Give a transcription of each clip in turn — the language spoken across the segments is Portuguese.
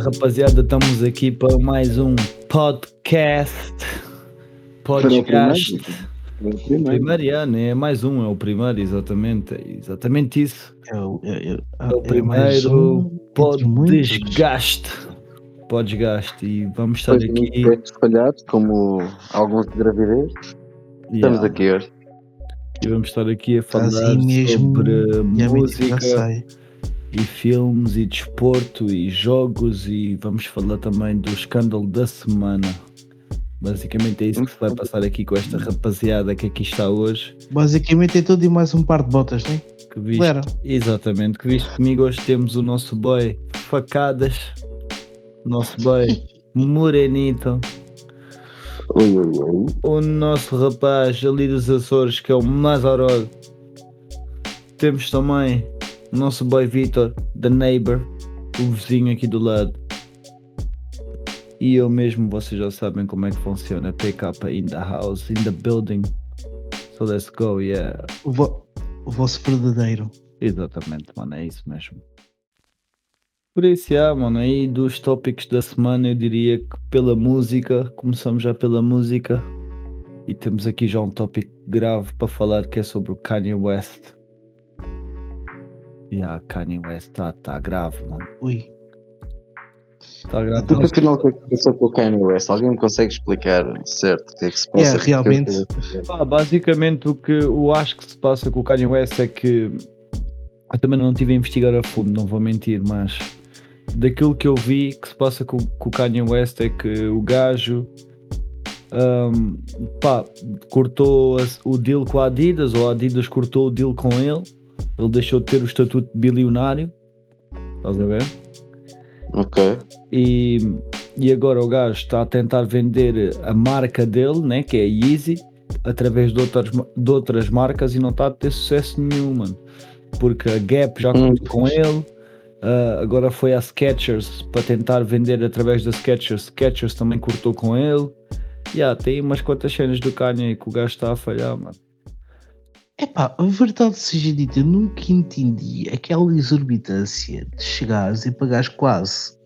Rapaziada, estamos aqui para mais um podcast. Podcast. É o primeiro. Primeiro, já, né? É mais um, é o primeiro, exatamente. É exatamente isso. É o, é, é- É o é primeiro um podcast. Podcast. E vamos estar Depois de aqui. muitos falhados, como alguns de gravidez, estamos yeah, aqui hoje. E vamos estar aqui a falar Assim mesmo, sobre música. E filmes e desporto e jogos e vamos falar também do escândalo da semana. Basicamente é isso que se vai passar aqui com esta rapaziada que aqui está hoje. Basicamente é tudo e mais um par de botas, né? Que viste, Galera, exatamente, que viste comigo hoje temos o nosso boy Facadas, nosso boy Morenito, o nosso rapaz ali dos Açores que é o Mazarol. Temos também o nosso boy Vitor, the neighbor, o vizinho aqui do lado. E eu mesmo, vocês já sabem como é que funciona. PK in the house, in the building. So let's go, yeah. o, vo- o vosso verdadeiro. Exatamente, mano, é isso mesmo. Por isso, yeah, mano, aí dos tópicos da semana eu diria que pela música, começamos já pela música e temos aqui já um tópico grave para falar que é sobre o Kanye West. Yeah, Kanye West está tá grave, mano. Ui. Está grave. Porque afinal, o que é que passou com o Kanye West? Alguém me consegue explicar certo o que é que se passa? É, realmente. Pá, basicamente o que eu acho que se passa com o Kanye West é que eu também não estive a investigar a fundo, não vou mentir, mas daquilo que eu vi que se passa com, com o Kanye West é que o gajo ahm, pá, cortou o deal com a Adidas, ou a Adidas cortou o deal com ele, ele deixou de ter o estatuto de bilionário, estás a ver? Ok. E, e agora o gajo está a tentar vender a marca dele, né, que é a Yeezy, através de outras, de outras marcas e não está a ter sucesso nenhum, mano. Porque a Gap já Hum. cortou com ele, ah, agora foi a Skechers para tentar vender através da Skechers. Skechers também cortou com ele. Yeah, tem umas quantas cenas do Kanye que o gajo está a falhar, mano. Epá, a verdade seja dita, eu nunca entendi aquela exorbitância de chegares e pagares quase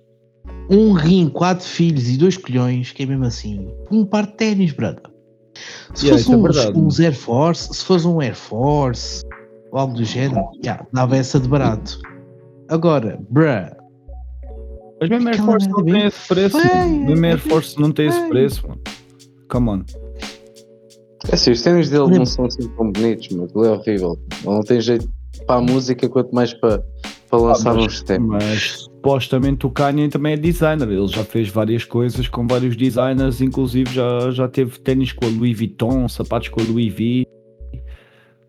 um rim, quatro filhos e dois colhões, que é mesmo assim, um par de ténis, brother. Se Yeah, fosse é uns, verdade. uns Air Force, se fosse um Air Force ou algo do género, yeah, dava essa de barato. Agora, bruh, Mas mesmo Air Aquela Force não tem esse preço. Mesmo Air Force não tem esse preço, mano. Come on. É assim, os ténis dele não são assim tão bonitos, mas ele é horrível. Ele não tem jeito para a música, quanto mais para, para lançar Ah, mas- uns ténis. Mas supostamente o Kanye também é designer. Ele já fez várias coisas com vários designers, inclusive já, já teve ténis com a Louis Vuitton, sapatos com a Louis V.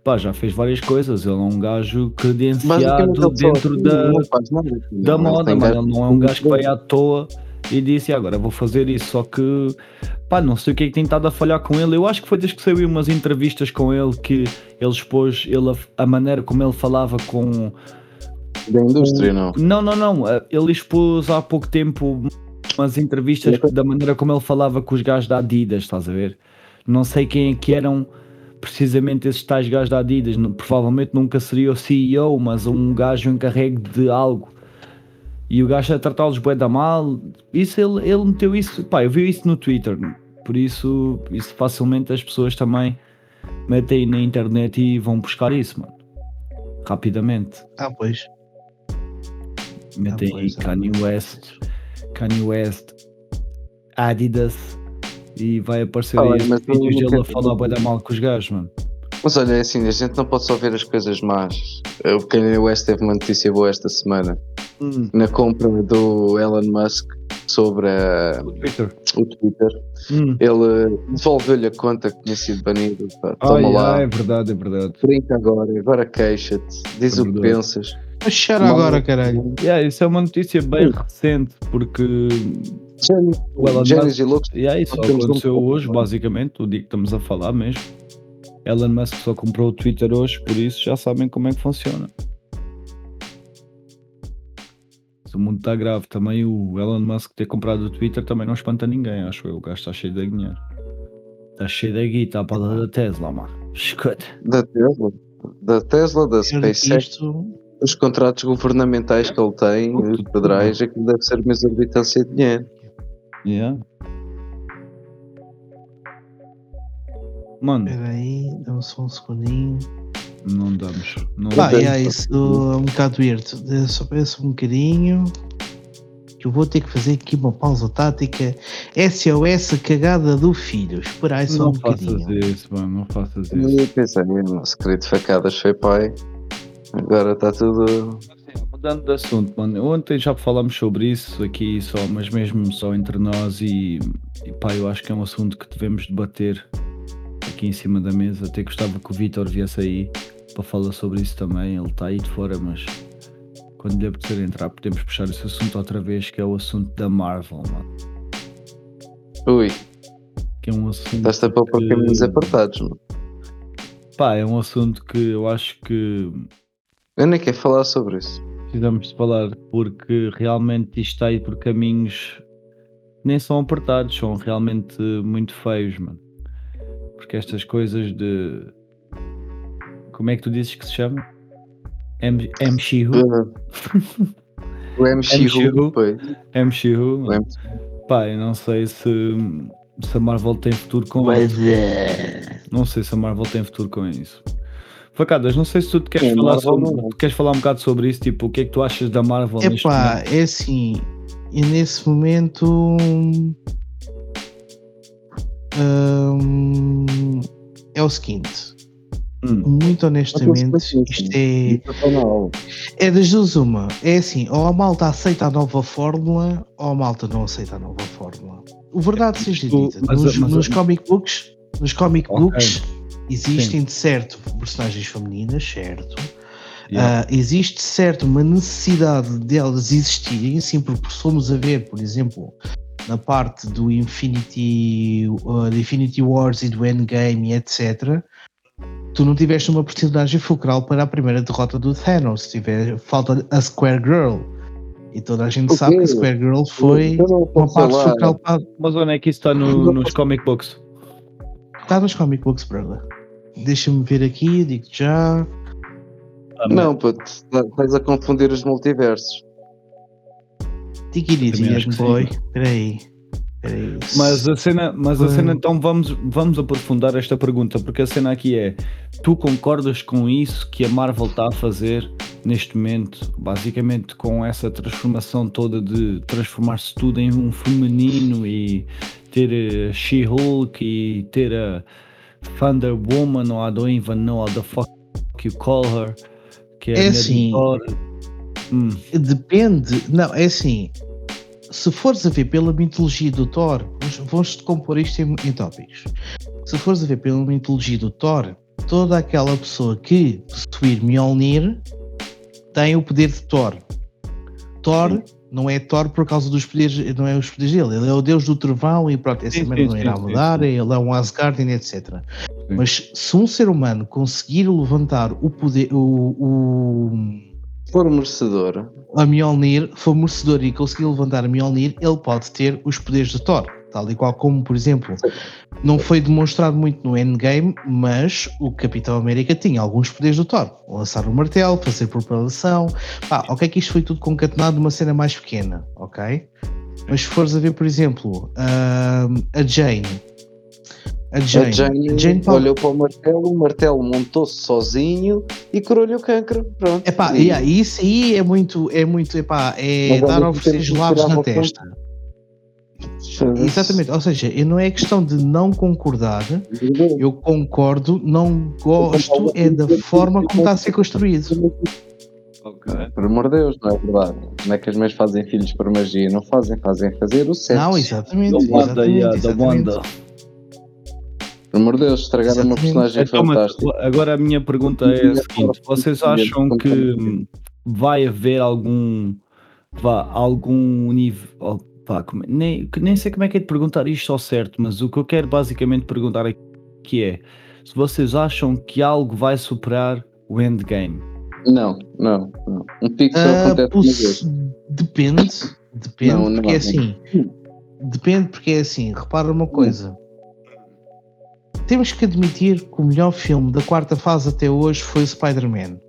Pá, já fez várias coisas. Ele é um gajo credenciado dentro assim da, da Não, moda, gajo- Ele não é um gajo que vai à toa e disse agora vou fazer isso. Só que, pá, não sei o que é que tem estado a falhar com ele. Eu acho que foi desde que saiu umas entrevistas com ele que ele expôs ele, a, a maneira como ele falava com, Da indústria, não. não, não, não. eh, Ele expôs há pouco tempo umas entrevistas da maneira como ele falava com os gajos da Adidas, estás a ver? Não sei quem é que eram precisamente esses tais gajos da Adidas. Provavelmente nunca seria o CEO, mas um gajo encarregue de algo. E o gajo a tratá-los bué da mal. Isso ele, ele meteu isso. Pá, eu vi isso no Twitter. Por isso, isso facilmente as pessoas também metem na internet e vão buscar isso, mano. Rapidamente. ah, pois. Metem aí pois, ah, Kanye West, Kanye West, Adidas e vai aparecer Ah, aí vídeos dele a falar bué da mal com os gajos, mano. Mas olha, é assim, a gente não pode só ver as coisas más. O Kanye West teve uma notícia boa esta semana. Na compra do Elon Musk sobre a- O Twitter. o Twitter. Hum. Ele devolveu-lhe a conta que tinha sido banido. Pá, Toma yeah, lá, é verdade, é verdade. brinca agora, agora queixa-te, diz É o que pensas. Mas chora agora, caralho. Yeah, isso é uma notícia bem recente, porque o Elon Gênios Musk, e loucos. yeah, isso um aconteceu hoje, basicamente, o dia que estamos a falar mesmo. Elon Musk só comprou o Twitter hoje, por isso já sabem como é que funciona. Se o mundo está grave, também o Elon Musk ter comprado o Twitter também não espanta ninguém, acho eu. O gajo está cheio de dinheiro. Está cheio de guita, a bala da Tesla, mano. Escuta. Da Tesla, da Tesla, da SpaceX. Isto, Os contratos governamentais que ele tem, os federais, é que deve ser exorbitância de dinheiro. Yeah. Mano, Espera aí, dá-me só um segundinho. não damos. Não Pá, damos. é isso é um bocado weird. Eh, Só peço um bocadinho. Que eu vou ter que fazer aqui uma pausa tática. SOS cagada do filho. Espera aí só Não um faças bocadinho. isso, mano. Não faças Eu isso. ia pensar, nosso querido facadas foi pai. Agora está tudo. Mudando de assunto, mano. Ontem já falámos sobre isso aqui só, mas mesmo só entre nós e, e pá, eu acho que é um assunto que devemos debater aqui em cima da mesa. Até gostava que o Vitor viesse aí para falar sobre isso também. Ele está aí de fora, mas quando lhe apetecer entrar podemos puxar esse assunto outra vez, que é o assunto da Marvel, mano. Ui, Que é um assunto. estás-te a pôr por que- caminhos apertados, mano. Pá, é um assunto que eu acho que Eu nem quero falar sobre isso. precisamos de falar porque realmente isto está aí por caminhos nem são apertados, são realmente muito feios, mano. Porque estas coisas de. Como é que tu dizes que se chama? M- MCU? O MCU, MCU. pois. MCU? O mano. MCU. Pá, eu não sei se, se a Marvel tem futuro com isso. É. Não sei se a Marvel tem futuro com isso. Facadas, não sei se tu te queres, Sim, falar Marvel sobre, queres falar um bocado sobre isso, tipo, o que é que tu achas da Marvel neste Epá, momento? é assim. E nesse momento. Hum, é o seguinte. Hum. Muito honestamente, isto é. É das duas uma. É assim, ou a malta aceita a nova fórmula, ou a malta não aceita a nova fórmula. O verdade seja Isto- dita, mas- nos, mas- nos comic books, nos comic Ok. books existem de certo personagens femininas, certo? Yeah. Ah, existe certo uma necessidade delas existirem, assim, porque se formos a ver, por exemplo, na parte do Infinity, uh, do Infinity Wars e do Endgame e etc., tu não tiveste uma personagem fulcral para a primeira derrota do Thanos, tiver, falta a Square Girl. E toda a gente O sabe que a? Square Girl foi uma parte falar. fulcral para. Mas onde é que isso está no- nos comic books? Está nos comic books, brother. Deixa-me ver aqui, digo já. Ah, Não, puto, estás a confundir os multiversos. Que boy. Espera aí. Espera aí. Mas a cena, mas a cena então vamos, vamos aprofundar esta pergunta, porque a cena aqui é: tu concordas com isso que a Marvel está a fazer neste momento, basicamente com essa transformação toda de transformar-se tudo em um feminino e ter a She-Hulk e ter a Thunder Woman ou I don't even know how the fuck you call her, que é, É assim. Hum, Depende, não, é assim. Se fores a ver pela mitologia do Thor, vamos- vamos compor isto em, em tópicos. Se fores a ver pela mitologia do Thor, toda aquela pessoa que possuir Mjolnir tem o poder de Thor. Thor não é Thor por causa dos poderes, não é os poderes dele, ele é o deus do trovão e pronto, essa Sim, merda sim, não sim, irá sim, mudar, sim. ele é um Asgardian, etc. Mas se um ser humano conseguir levantar o poder, o- o For merecedor. a Mjolnir for merecedor e conseguir levantar a Mjolnir, ele pode ter os poderes de Thor. Tal e qual como, por exemplo, não foi demonstrado muito no Endgame, mas o Capitão América tinha alguns poderes do Thor. Lançar o martelo, fazer propelação. Pá, ok que isto foi tudo concatenado numa cena mais pequena, ok? Mas se fores a ver, por exemplo, ahm, a Jane. A Jane. a Jane, a Jane pode- olhou para o martelo, o martelo montou-se sozinho e curou-lhe o cancro. Pronto. Epá, E- yeah, isso aí é muito, é muito, epá, é Mas dar oferecer gelados na testa. Exatamente, ou seja, não é questão de não concordar, eu concordo, não gosto é da forma como está a ser construído. Por amor de Deus, não é verdade? Como é que as mães fazem filhos por magia? Não fazem, fazem fazer o certo. Não, exatamente. da Wanda, exatamente, yeah, da exatamente. Por amor de Deus, estragar uma personagem Então, mas fantástica. agora a minha pergunta é a seguinte: vocês acham que hum, vai haver algum vá, algum nível pá, como- nem, que nem sei como é que é de perguntar isto ao certo, mas o que eu quero basicamente perguntar aqui é se vocês acham que algo vai superar o endgame. Não, não, não. Um só Ah, acontece uma poss- vez. depende, depende, Não, não porque é assim. Depende porque é assim, repara uma coisa. Temos que admitir que o melhor filme da quarta fase até hoje foi o Spider-Man.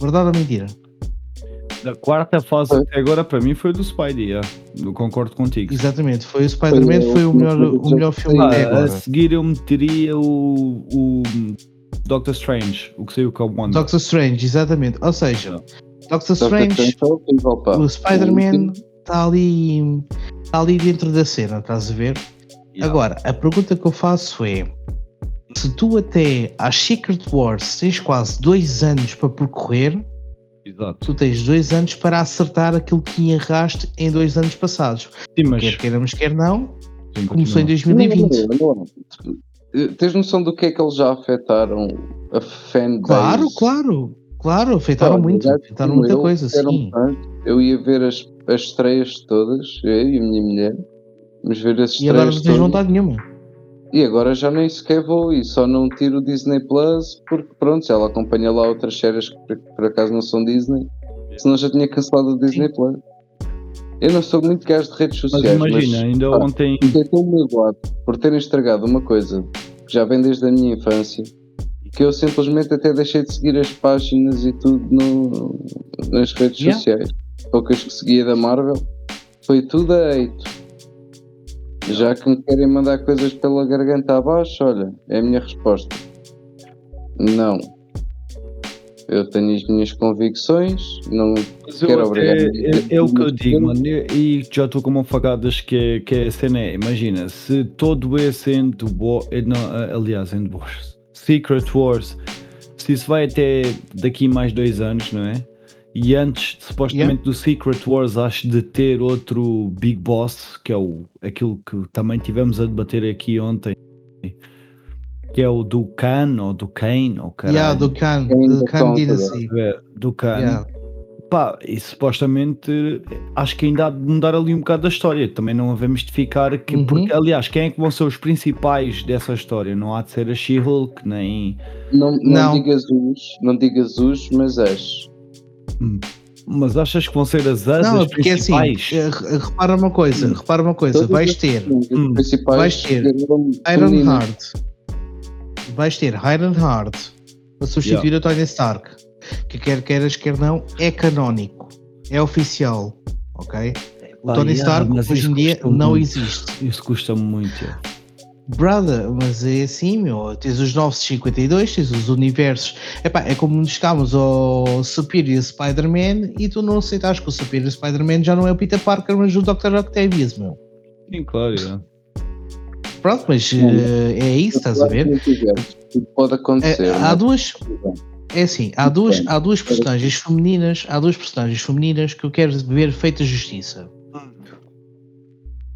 Verdade ou mentira? Da quarta fase até agora, para mim, foi do Spidey, yeah. eu concordo contigo. Exatamente, foi o Spider-Man, foi, foi, o melhor, o melhor filme ah, até agora. A seguir eu meteria o, o Doctor Strange, o que saiu com o Wanda. Doctor Strange, exatamente. Ou seja, yeah. Doctor Strange, o Spider-Man está ali, está ali dentro da cena, estás a ver? Agora, a pergunta que eu faço é: se tu até às Secret Wars tens quase dois anos para percorrer, Exato. tu tens dois anos para acertar aquilo que erraste em dois anos passados. Sim, mas... Quer queiramos, quer não, Sim, começou em 2020. Não, não, não, Tens noção do que é que eles já afetaram a fanbase? Claro, claro, claro, afetaram muito, afetaram muita coisa, sim. eu ia ver as, as estreias todas, eu e a minha mulher, mas ver estreias E agora não tens vontade nenhuma. E agora já nem sequer vou e só não tiro o Disney Plus porque pronto, ela acompanha lá outras séries que por, por acaso não são Disney, senão já tinha cancelado o Disney Sim. Plus. Eu não sou muito gajo de redes sociais. Mas imagina, mas, ainda pá, ontem. Fiquei tão magoado por terem estragado uma coisa que já vem desde a minha infância que eu simplesmente até deixei de seguir as páginas e tudo no, nas redes yeah. sociais. Poucas que seguia da Marvel. Foi tudo a hate. Já que me querem mandar coisas pela garganta abaixo, olha, é a minha resposta. Não. Eu tenho as minhas convicções, não Mas quero obrigar. É, é, é, o que eu digo, mano, e já estou com uma facadas que, é, que é a cena é, imagina, se todo esse End Wars, eh, não, aliás, End Wars, Secret Wars, se isso vai até daqui mais dois anos, não é? E antes, supostamente, yeah. do Secret Wars, acho de ter outro Big Boss, que é o, aquilo que também tivemos a debater aqui ontem, que é o do Khan, ou do Kane, ou caralho. Yeah, do Khan, do Khan Dynasty. É, do Khan. Yeah. Pá, e supostamente acho que ainda há de mudar ali um bocado da história. Também não havemos de ficar que, uhum. porque, aliás, quem é que vão ser os principais dessa história? Não há de ser a She-Hulk, nem. Não, não, não. digas os, não digas os, mas és. Mas achas que vão ser as asas Não, porque assim, principais? assim, repara uma coisa, hum. repara uma coisa, vais ter, hum, vais ter Iron Heart, vais ter Iron Heart para substituir yeah. a Tony Stark, que quer queiras, quer não, é canónico, é oficial, ok? O Tony yeah, Stark hoje em dia não muito. existe. Isso custa muito. Brother, mas é assim, meu. Tens os 952, tens os universos. Epá, é como nos chegámos ao Superior Spider-Man e tu não aceitas que o Superior Spider-Man já não é o Peter Parker, mas o Dr. Octavius, meu. Sim, claro, é. Pronto, mas uh, é isso, estás a ver? Pode acontecer. É, há duas. É assim, há duas, há duas personagens femininas, há duas personagens femininas que eu quero ver feita justiça. Hum.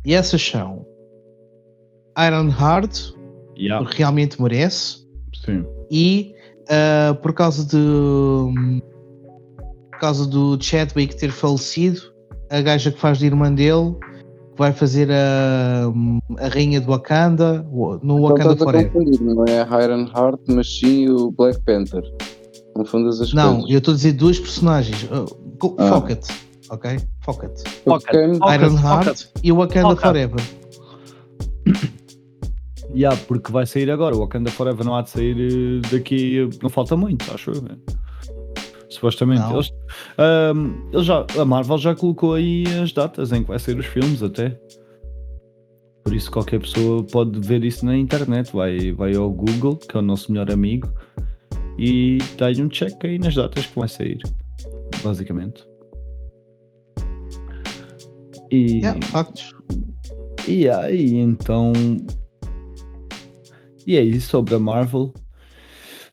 E essas são Iron Heart, yeah. porque realmente merece. Sim. E uh, por causa de. Por causa do Chadwick ter falecido, a gaja que faz de irmã dele vai fazer a, a rainha do Wakanda no então Wakanda Forever. não é a Iron Heart, mas sim o Black Panther. Confundas as não, coisas. Não, eu estou a dizer duas personagens. Uh, ah. Foca-te, ok? Foca-te. Iron Heart e o Wakanda Forever. Yeah, porque vai sair agora. O Wakanda Forever não há de sair eh, daqui. Não falta muito, acho eu. Né? Supostamente. Eles, um, eles já, a Marvel já colocou aí as datas em que vai sair os filmes até. Por isso qualquer pessoa pode ver isso na internet. Vai, vai ao Google, que é o nosso melhor amigo, e dá-lhe um check aí nas datas que vai sair. Basicamente. E, yeah, factos. E aí, então e é isso sobre a Marvel.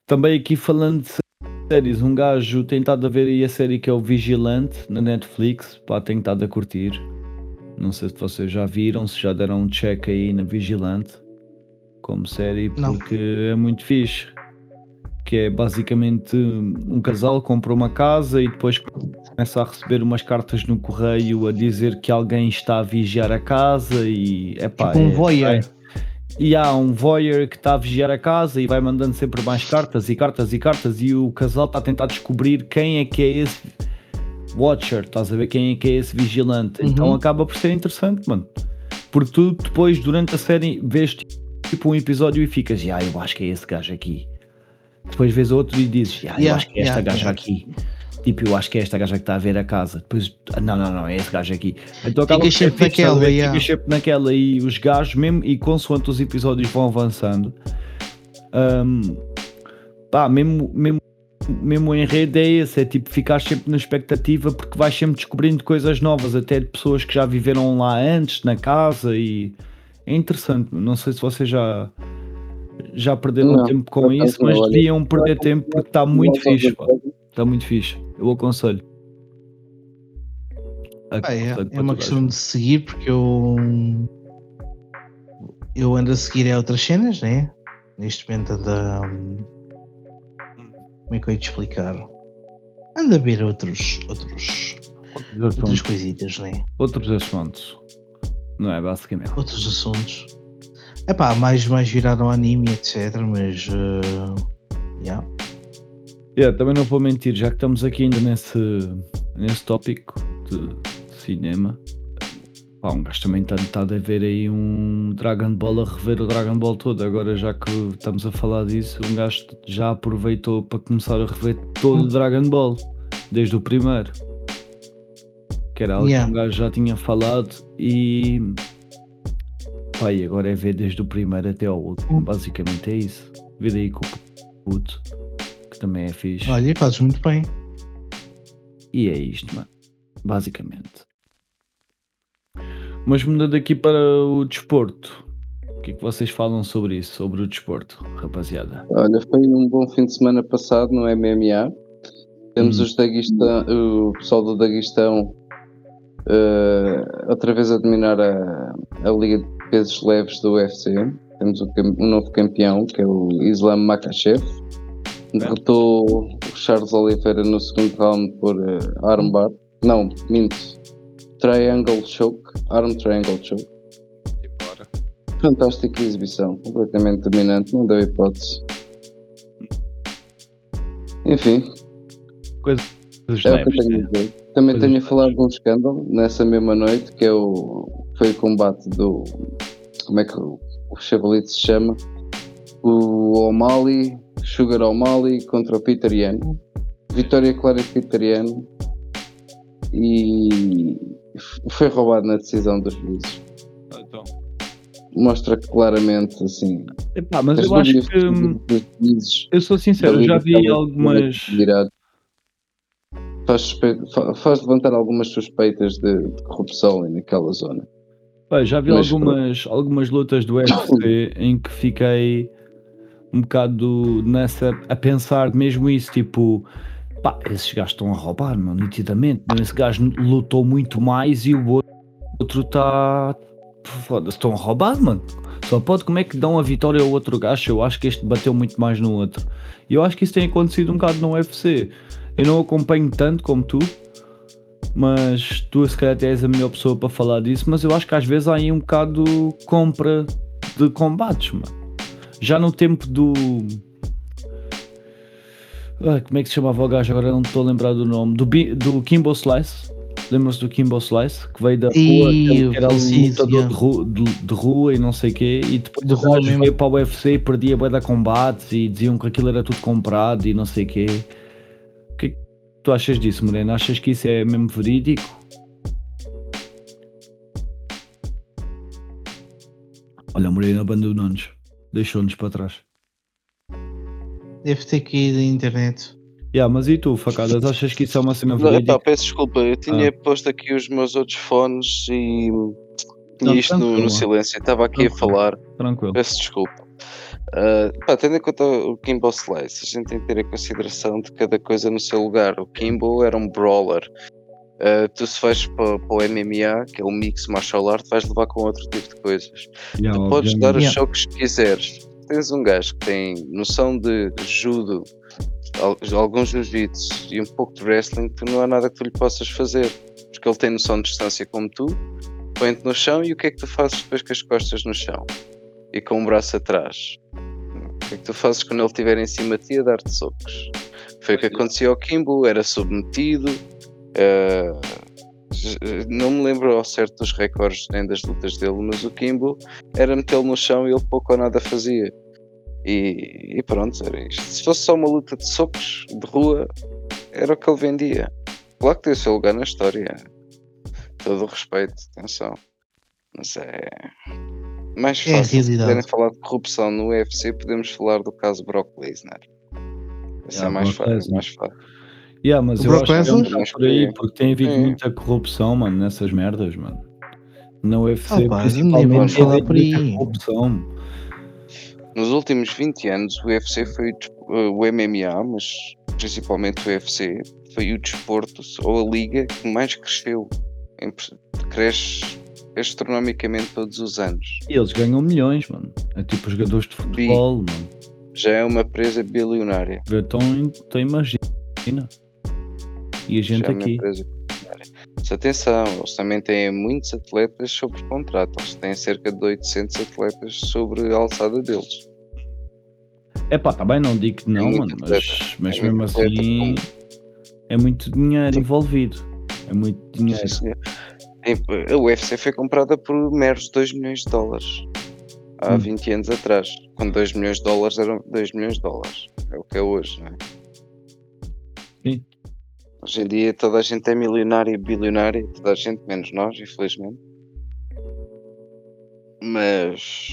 Também aqui falando de séries, um gajo tem estado a ver aí a série que é o Vigilante na Netflix. Pá, tem estado a curtir. Não sei se vocês já viram, se já deram um check aí na Vigilante como série, porque Não. é muito fixe. Que é basicamente um casal compra uma casa e depois começa a receber umas cartas no correio a dizer que alguém está a vigiar a casa e é pá. Tipo um é, voyeur. É, e há um voyeur que está a vigiar a casa e vai mandando sempre mais cartas e cartas e cartas e o casal está a tentar descobrir quem é que é esse watcher, estás a ver quem é que é esse vigilante. Uhum. Então acaba por ser interessante, mano. Porque tu depois, durante a série, vês tipo um episódio e ficas, ah, eu acho que é esse gajo aqui. Depois vês outro e dizes, ah, eu yeah, acho que é esta yeah, gaja yeah. aqui. Tipo, eu acho que é esta gaja que está a ver a casa. Depois, não, não, não, é esse gajo aqui. Então acaba Fica sempre naquela, ver? yeah. Fica sempre naquela e os gajos, mesmo, e consoante os episódios vão avançando, hum, pá, mesmo, mesmo, mesmo o enredo é esse, é tipo ficar sempre na expectativa porque vais sempre descobrindo coisas novas, até de pessoas que já viveram lá antes, na casa, e é interessante. Não sei se vocês já. Já perderam Não, tempo com isso, mas deviam perder tempo porque está muito fixe, pá. Está muito fixe. Eu aconselho. Pá, é, é uma questão de seguir porque eu eu ando a seguir a outras cenas, né? Neste momento anda como é que eu ia te explicar? Anda a ver outros outros Outros outras coisitas, né? Outros assuntos. Não é basicamente. Outros assuntos. É pá, mais, mais virado ao anime, etc. Mas eh, yeah. Yeah, também não vou mentir, já que estamos aqui ainda nesse, nesse tópico de cinema, pá, um gajo também está tá a ver aí um Dragon Ball a rever o Dragon Ball todo. Agora, já que estamos a falar disso, um gajo já aproveitou para começar a rever todo o Dragon Ball, desde o primeiro. Que era algo Yeah. que um gajo já tinha falado e. Pá, e agora é ver desde o primeiro até ao último. Basicamente é isso. Ver aí com o puto, que também é fixe. Olha, fazes muito bem. E é isto, mano. Basicamente. Mas mudando aqui para o desporto. O que é que vocês falam sobre isso? Sobre o desporto, rapaziada? Olha, foi um bom fim de semana passado no MMA. Temos Hum. os Daguestão, o pessoal do Daguestão eh, outra vez a dominar a, a Liga de Pesos Leves do UFC. Temos o, um novo campeão, que é o Islam Makachev. Derrotou o Charles Oliveira no segundo round por eh, armbar. Não, minto. Triangle Choke. Arm Triangle Choke. Fantástica exibição, completamente dominante, não deu hipótese. Enfim, Coisas é o que tenho a né? dizer. Também tenho a falar de um escândalo nessa mesma noite, que é o, foi o combate do. Como é que o, o chavalito se chama? O O'Malley, Sugar O'Malley contra o Peter. Vitória clara de Peter Yan. E foi roubado na decisão dos juízes. Então. Mostra claramente assim. Epá, mas as eu acho que. hum, dos juízes Eu sou sincero, já vi algumas. Virado. Faz, suspe- faz levantar algumas suspeitas de, de corrupção ali naquela zona. Pá, já vi Mas algumas, algumas lutas do UFC em que fiquei um bocado nessa a pensar mesmo isso, tipo, pá, esses gajos estão a roubar, mano, nitidamente. Mas esse gajo lutou muito mais e o outro está. Foda-se, estão a roubar, mano. Só pode, como é que dão a vitória ao outro gajo? Eu acho que este bateu muito mais no outro. E eu acho que isso tem acontecido um bocado no UFC. Eu não acompanho tanto como tu, mas tu se calhar és a melhor pessoa para falar disso, mas eu acho que às vezes há aí um bocado compra de combates, mano. Já no tempo do. Como é que se chamava o gajo? Agora não estou a lembrar do nome. Do, Bi- do Kimbo Slice. Lembram-se do Kimbo Slice? Que veio da rua, que era falecido, lutador de rua, de, de rua e não sei o quê. E depois De rua mesmo. veio para o UFC e perdia bué da combates e diziam que aquilo era tudo comprado e não sei o quê. O que é que tu achas disso, Moreno? Achas que isso é mesmo verídico? Olha, o Moreno abandonou-nos. Deixou-nos para trás. Deve ter caído a internet. Yeah, mas e tu, facadas? Achas que isso é uma cena Não, verídica? peço desculpa, eu tinha Ah. posto aqui os meus outros fones e tinha Não, isto no, no silêncio. Estava aqui a Tranquilo. falar, Tranquilo. peço desculpa. Ah, pá, tendo em conta o Kimbo Slice, a gente tem que ter em consideração de cada coisa no seu lugar. O Kimbo era um brawler. Ah, tu se vais para, para o MMA, que é o mix martial art, vais levar com outro tipo de coisas. Yeah, Tu podes dar os Yeah. choques que quiseres. Tens um gajo que tem noção de judo, al- alguns jiu-jitsu e um pouco de wrestling, tu não há nada que tu lhe possas fazer. Porque ele tem noção de distância como tu, põe-te no chão e o que é que tu fazes depois com as costas no chão? E com o braço atrás? O que é que tu fazes quando ele estiver em cima de ti a dar-te socos? Foi o que acontecia ao Kimbo, era submetido. J- não me lembro ao certo dos recordes nem das lutas dele, mas o Kimbo era metê-lo no chão e ele pouco ou nada fazia. E, e pronto, era isto. Se fosse só uma luta de socos de rua, era o que ele vendia. Claro que tem o seu lugar na história. Todo o respeito, atenção. Mas é. Mais É fácil. se realidade. quiserem falar de corrupção no UFC, podemos falar do caso Brock Lesnar. Esse Yeah, é mais, fácil, mais fácil. Yeah, mas eu acho que é um por aí, porque tem havido É. muita corrupção, mano, nessas merdas, mano. Na UFC, Ah, principalmente, falar havido por muita aí. corrupção. Nos últimos 20 anos, o UFC foi o, MMA, mas principalmente o UFC, foi o desporto ou a liga que mais cresceu. Cresce astronomicamente todos os anos. E eles ganham milhões, mano. É tipo jogadores de futebol, mano. Já é uma presa bilionária. Então, então imagina. E a gente Já é aqui. Mas atenção, eles também têm muitos atletas sobre contrato. Eles têm cerca de 800 atletas sobre a alçada deles. É pá, tá bem, não digo que não, muito mano, mas, mas É mesmo assim é muito dinheiro envolvido. É muito dinheiro. A UFC foi comprada por meros 2 milhões de dólares há Hum. 20 anos atrás, quando 2 milhões de dólares eram 2 milhões de dólares. É o que é hoje, não é? Sim. Hoje em dia toda a gente é milionária e bilionária, toda a gente, menos nós, infelizmente. Mas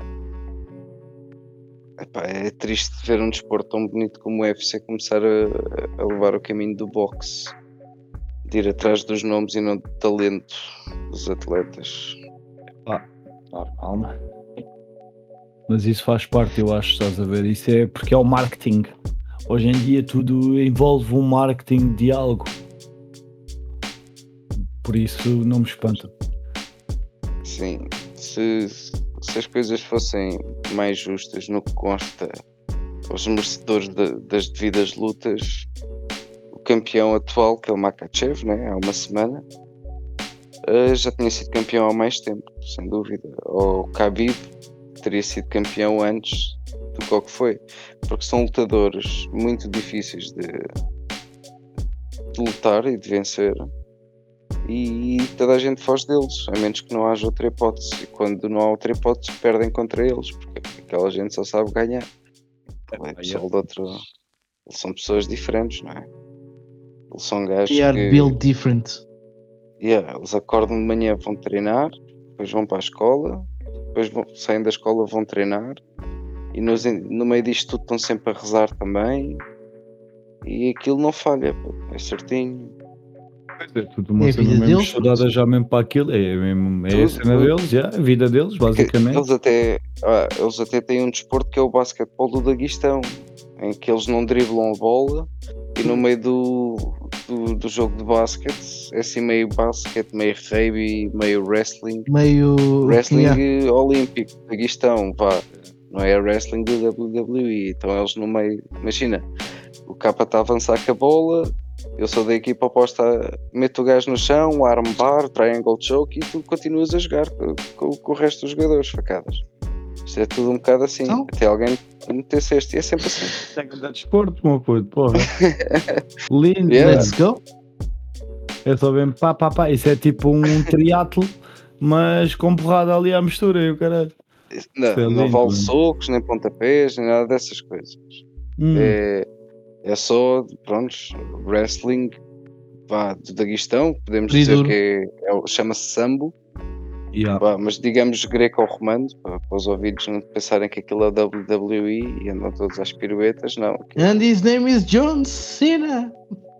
epá, é triste ver um desporto tão bonito como o UFC começar a, a levar o caminho do boxe de ir atrás dos nomes e não do talento dos atletas. Normal, mano. Mas isso faz parte, eu acho, estás a ver? Isso é porque é o marketing. Hoje em dia tudo envolve um marketing de algo. Por isso não me espanta. Sim, se, se as coisas fossem mais justas no que consta aos merecedores da- das devidas lutas, o campeão atual, que é o Makachev, né, há uma semana, eh, já tinha sido campeão há mais tempo, sem dúvida. Ou o Khabib teria sido campeão antes do que o que foi, porque são lutadores muito difíceis de, de lutar e de vencer e toda a gente foge deles, a menos que não haja outra hipótese. E quando não há outra hipótese, perdem contra eles, porque aquela gente só sabe ganhar. É pessoal de outro. Eles são pessoas diferentes, não é? Eles são gajos They are que. built different. Yeah, eles acordam de manhã, vão treinar, depois vão para a escola, depois vão, saem da escola, vão treinar, e nos, no meio disto tudo estão sempre a rezar também. E aquilo não falha, pô, é certinho. É tudo uma É a cena vida mesmo deles. estudada já mesmo para aquilo. É, mesmo, é a Tudo, cena tudo. deles, já, a vida deles, Que basicamente. Eles até, ah, eles até têm um desporto que é o basquetebol do Daguistão, em que eles não driblam a bola e no meio do, do, do jogo de basquete é assim meio basquete, meio rugby, meio wrestling. Meio. Wrestling Yeah. olímpico, Daguistão, vá. Não é wrestling do WWE. Então eles no meio. Imagina, o capa está a avançar com a bola, eu sou da equipa oposta, meto o gajo no chão, armbar, triangle choke e tu continuas a jogar com, com- com o resto dos jogadores, facadas. Isto é tudo um bocado assim. Então? Até alguém meter ceste. E é sempre assim. É que dá desporto, meu puto, porra. Lindo, Yeah. Let's go. É só bem pá, pá, pá. Isso é tipo um triatlo, mas com porrada ali à mistura, e o caralho. Não, é não vale socos, nem pontapés, nem nada dessas coisas. Hum, É, é só, prontos, wrestling vá, do Daguistão, podemos dizer que é, é chama-se sambo, yeah. vá, mas digamos greco-romano, para, para os ouvidos não pensarem que aquilo é WWE e andam todos às piruetas, não. And his name is John Cena.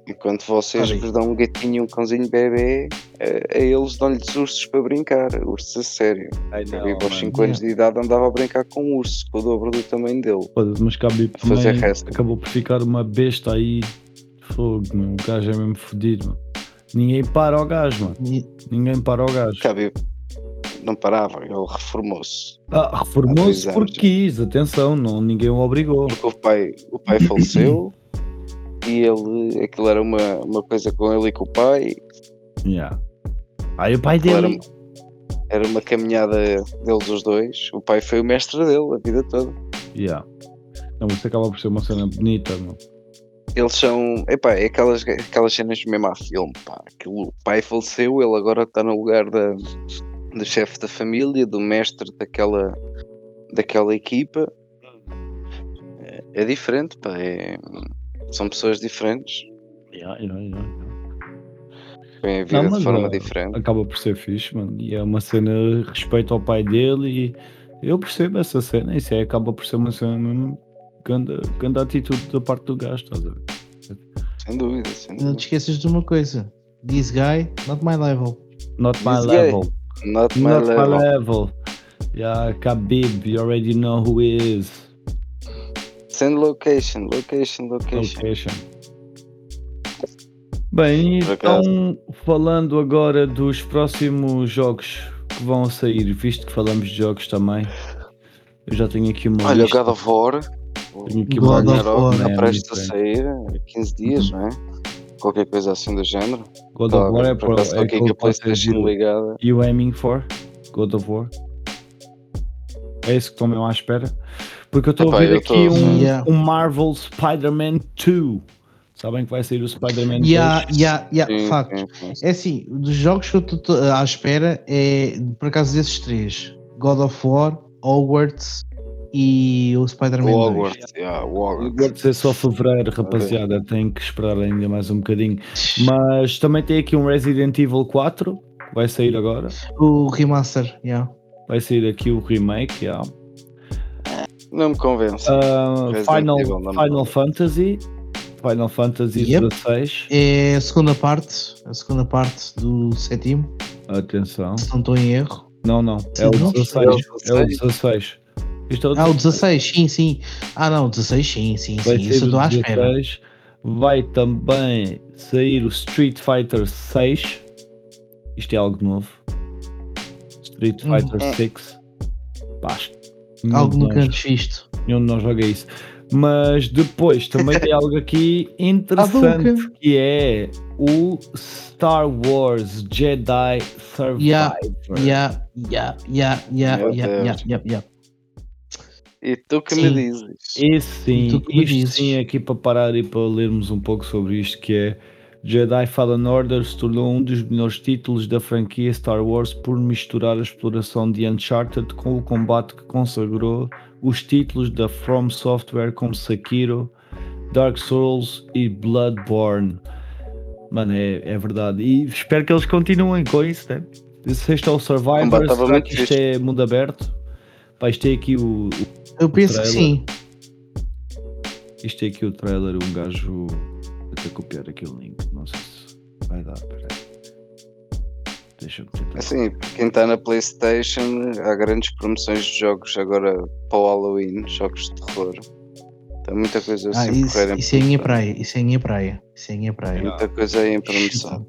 Enquanto vocês vos dão um gatinho e um cãozinho bebê, a, a eles dão-lhes ursos para brincar, ursos a sério. Ai, Eu não, vivo aos mano. 5 anos de idade andava a brincar com um urso, com o dobro do tamanho dele. Mas Khabib Fazer wrestling. acabou por ficar uma besta aí. Fogo, meu. O gajo é mesmo fodido, mano. Ninguém para o gajo, mano. Ninguém para o gajo. Cabe, não parava, ele reformou-se. Ah, reformou-se porque quis, atenção, não, ninguém o obrigou. porque o pai, o pai faleceu e ele, aquilo era uma, uma coisa com ele e com o pai, Yeah. Aí o pai aquilo era, dele. era uma caminhada deles os dois. O pai foi o mestre dele a vida toda. Yeah. Não, isso acaba por ser uma cena bonita, meu. Eles são, epá, é aquelas, aquelas cenas mesmo a filme, pá. Aquilo, o pai faleceu, ele agora está no lugar da, do chefe da família, do mestre daquela, daquela equipa. É, é diferente, pá. é- são pessoas diferentes. Yeah, yeah, yeah. Vem a vida Não, de forma ah, diferente. Acaba por ser fixe, mano. E é uma cena respeito ao pai dele e eu percebo essa cena. Isso é, acaba por ser uma cena mesmo. Ganda, ganda atitude da parte do gajo, estás a ver? Sem dúvida, sem Não te dúvida. esqueças de uma coisa. This guy, not my level. Not my This guy. level. Not my Not my level. level. Yeah, Khabib, you already know who he is. Send location, location, location. Location. Bem, então falando agora dos próximos jogos que vão sair, visto que falamos de jogos também, eu já tenho aqui uma Olha, o lista. God of War, Tenho aqui God uma of War, né, está prestes a sair, é 15 dias, não é? Qualquer coisa assim do género. God Tá, of War é, acaso é estou aqui a que vocês Playstation ligada. You aiming for? God of War? É isso que estão mesmo à espera? Porque eu estou a ver aqui tô- um, Yeah. um Marvel Spider-Man 2. Sabem que vai sair o Spider-Man 2? Yeah, yeah, yeah, Sim, facto. sim, sim. É assim, dos jogos que eu estou à espera é, por acaso, desses três: God of War, Hogwarts e o Spider-Man 2. Hogwarts, yeah, Hogwarts. É só fevereiro, rapaziada. Tem que esperar ainda mais um bocadinho. Mas também tem aqui um Resident Evil 4. que Vai sair agora. O remaster, yeah. Vai sair aqui o remake. yeah. Não me convence. Resident Final, Evil, me Final. Fantasy. Final Fantasy Yep. 16. É a segunda parte, a segunda parte do sétimo, Atenção. se não estou em erro. Não, não. É o não? 16. É o É o 16. Isto é o Ah, o 16, sim, sim. Ah, não, o 16, sim, sim, Vai sim. ser Isso eu estou à espera. 16. Vai também sair o Street Fighter 6. Isto é algo novo. Street Hum. Fighter 6. Pá, acho que nenhum Algo nunca antes visto. nenhum de nós joga isso. Mas depois também tem algo aqui interessante que é o Star Wars Jedi Survivor. Yeah, Yeah, yeah, yeah, yeah, yeah, yeah, yeah. E tu que Sim. me dizes? Esse sim, Tu que me isto dizes. sim é aqui para parar e para lermos um pouco sobre isto que é Jedi Fallen Order se tornou um dos melhores títulos da franquia Star Wars por misturar a exploração de Uncharted com o combate que consagrou os títulos da From Software como Sekiro, Dark Souls e Bloodborne. Mano, é, é verdade. E espero que eles continuem com isso, né? Se este é o Survivor, será que isto é mundo aberto? Pá, isto é aqui o, o Eu penso que sim. isto é aqui o trailer, um gajo. Vou até copiar aqui o link, vai dar, peraí. Deixa-me tentar. Assim, para quem está na Playstation, há grandes promoções de jogos agora para o Halloween, jogos de terror. Tem muita coisa Ah, assim isso, correr em isso é a minha praia. Isso é a minha praia. Isso é a minha praia. Muita coisa aí em promoção.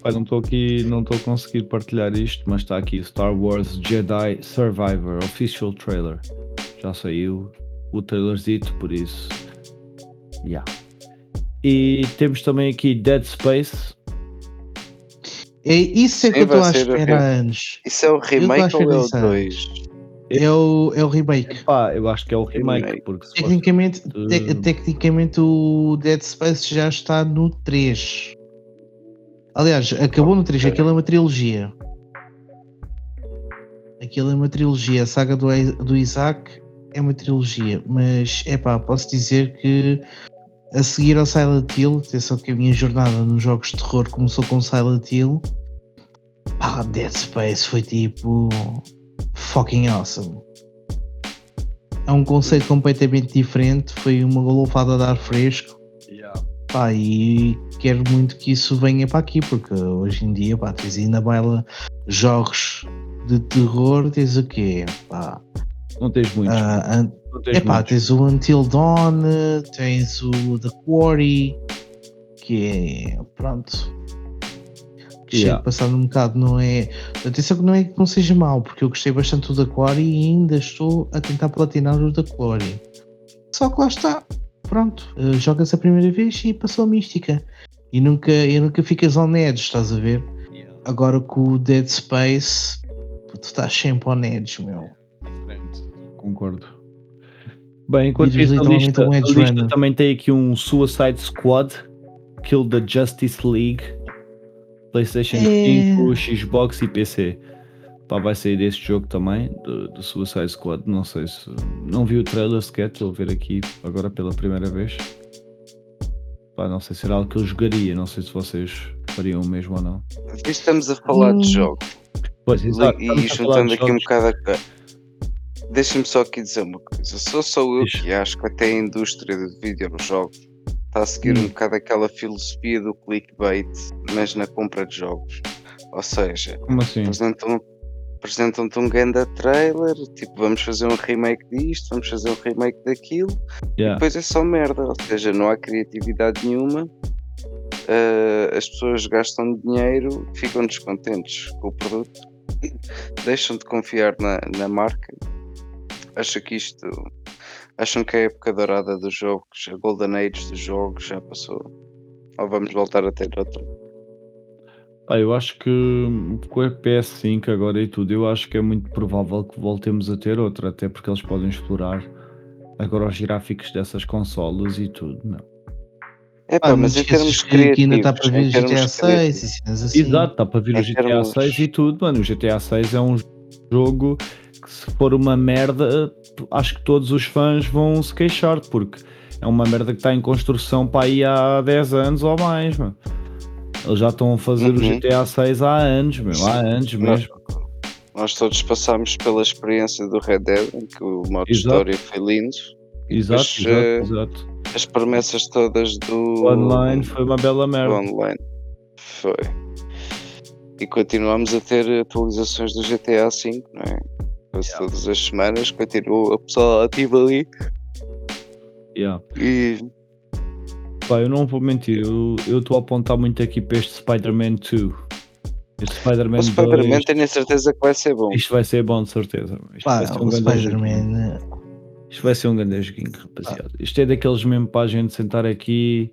Pai, não estou aqui, não estou a conseguir partilhar isto, mas está aqui Star Wars Jedi Survivor Official Trailer. Já saiu o trailerzito, por isso. Yeah. E temos também aqui Dead Space. É, isso é que eu estou à espera há anos. Isso é o remake ou é o espera 2? É o, é o remake. Pá, eu acho que é o remake, Remake. porque fosse- Tecnicamente, te- tecnicamente o Dead Space já está no 3. Aliás, acabou no 3, aquilo é uma trilogia. Aquilo é uma trilogia. A saga do, do Isaac é uma trilogia. Mas, é pá, posso dizer que a seguir ao Silent Hill, atenção que a minha jornada nos jogos de terror começou com Silent Hill. Pá, Dead Space foi tipo. fucking awesome. É um conceito completamente diferente. Foi uma golofada de ar fresco. Pá, e quero muito que isso venha para aqui, porque hoje em dia, pá, tens aí na baila jogos de terror, tens o quê? Pá, Não tens muitos. ah, an- não tens epá, muitos. tens o Until Dawn, tens o The Quarry, que é, pronto, Yeah. chega passado um bocado, não é, atenção que não é que não seja mau, porque eu gostei bastante do The Quarry e ainda estou a tentar platinar o The Quarry. Só que lá está, pronto, eh, jogas a primeira vez e passou a mística. E nunca, e nunca ficas on edge, estás a ver? Agora com o Dead Space, tu estás sempre on edge, meu. Concordo. Bem, enquanto isso, a lista, um a lista também tem aqui um Suicide Squad, Kill the Justice League, PlayStation É. 5, Xbox e PC. Pá, vai sair este jogo também, do, do Suicide Squad. Não sei se. Não vi o trailer sequer, estou a ver aqui agora pela primeira vez. Pá, não sei se era algo que eu jogaria, não sei se vocês fariam o mesmo ou não. Estamos a falar Hum. de jogos Pois, exato. e falar juntando aqui um bocado a. Deixa-me só aqui dizer uma coisa. Sou só eu que acho que até a indústria de videojogos está a seguir Hum. um bocado aquela filosofia do clickbait, mas na compra de jogos. Ou seja, Como assim? apresentam- apresentam-te um ganda trailer, tipo, vamos fazer um remake disto, vamos fazer um remake daquilo, Yeah. depois é só merda, ou seja, não há criatividade nenhuma, ah, as pessoas gastam dinheiro, ficam descontentes com o produto, deixam de confiar na, na marca, acham que isto, acham que a época dourada dos jogos, a Golden Age dos jogos já passou, ou vamos voltar a ter outra. Ah, eu acho que com a PS5 agora e tudo, eu acho que é muito provável que voltemos a ter outra, até porque eles podem explorar agora os gráficos dessas consolas e tudo, não. É Pá, pá, não mas te em termos que, ainda está para vir o GTA 6 criativos, e cenas assim. Exato, está para vir o Em GTA termos- 6 e tudo, mano. O GTA 6 é um jogo que se for uma merda, acho que todos os fãs vão se queixar, porque é uma merda que está em construção para aí há 10 anos ou mais, mano. Eles já estão a fazer o Uhum. GTA 6 há anos, meu, há anos mesmo. Nós todos passámos pela experiência do Red Dead, em que o modo Exato. história foi lindo. Exato, Mas, exato, eh, exato. As promessas todas do O online foi uma bela merda. online. Foi. E continuamos a ter atualizações do GTA V, não é? Quase todas as semanas continua a pessoa ativa ali Yeah. e Pá, eu não vou mentir, eu eu estou a apontar muito aqui para este Spider-Man 2. Este Spider-Man o Spider-Man 2, tenho a certeza que vai ser bom. isto vai ser bom de certeza. Isto Pá, vai ser o um grande joguinho. Spider-Man. Isto vai ser um grande joguinho, rapaziada. Isto é daqueles mesmo para a gente sentar aqui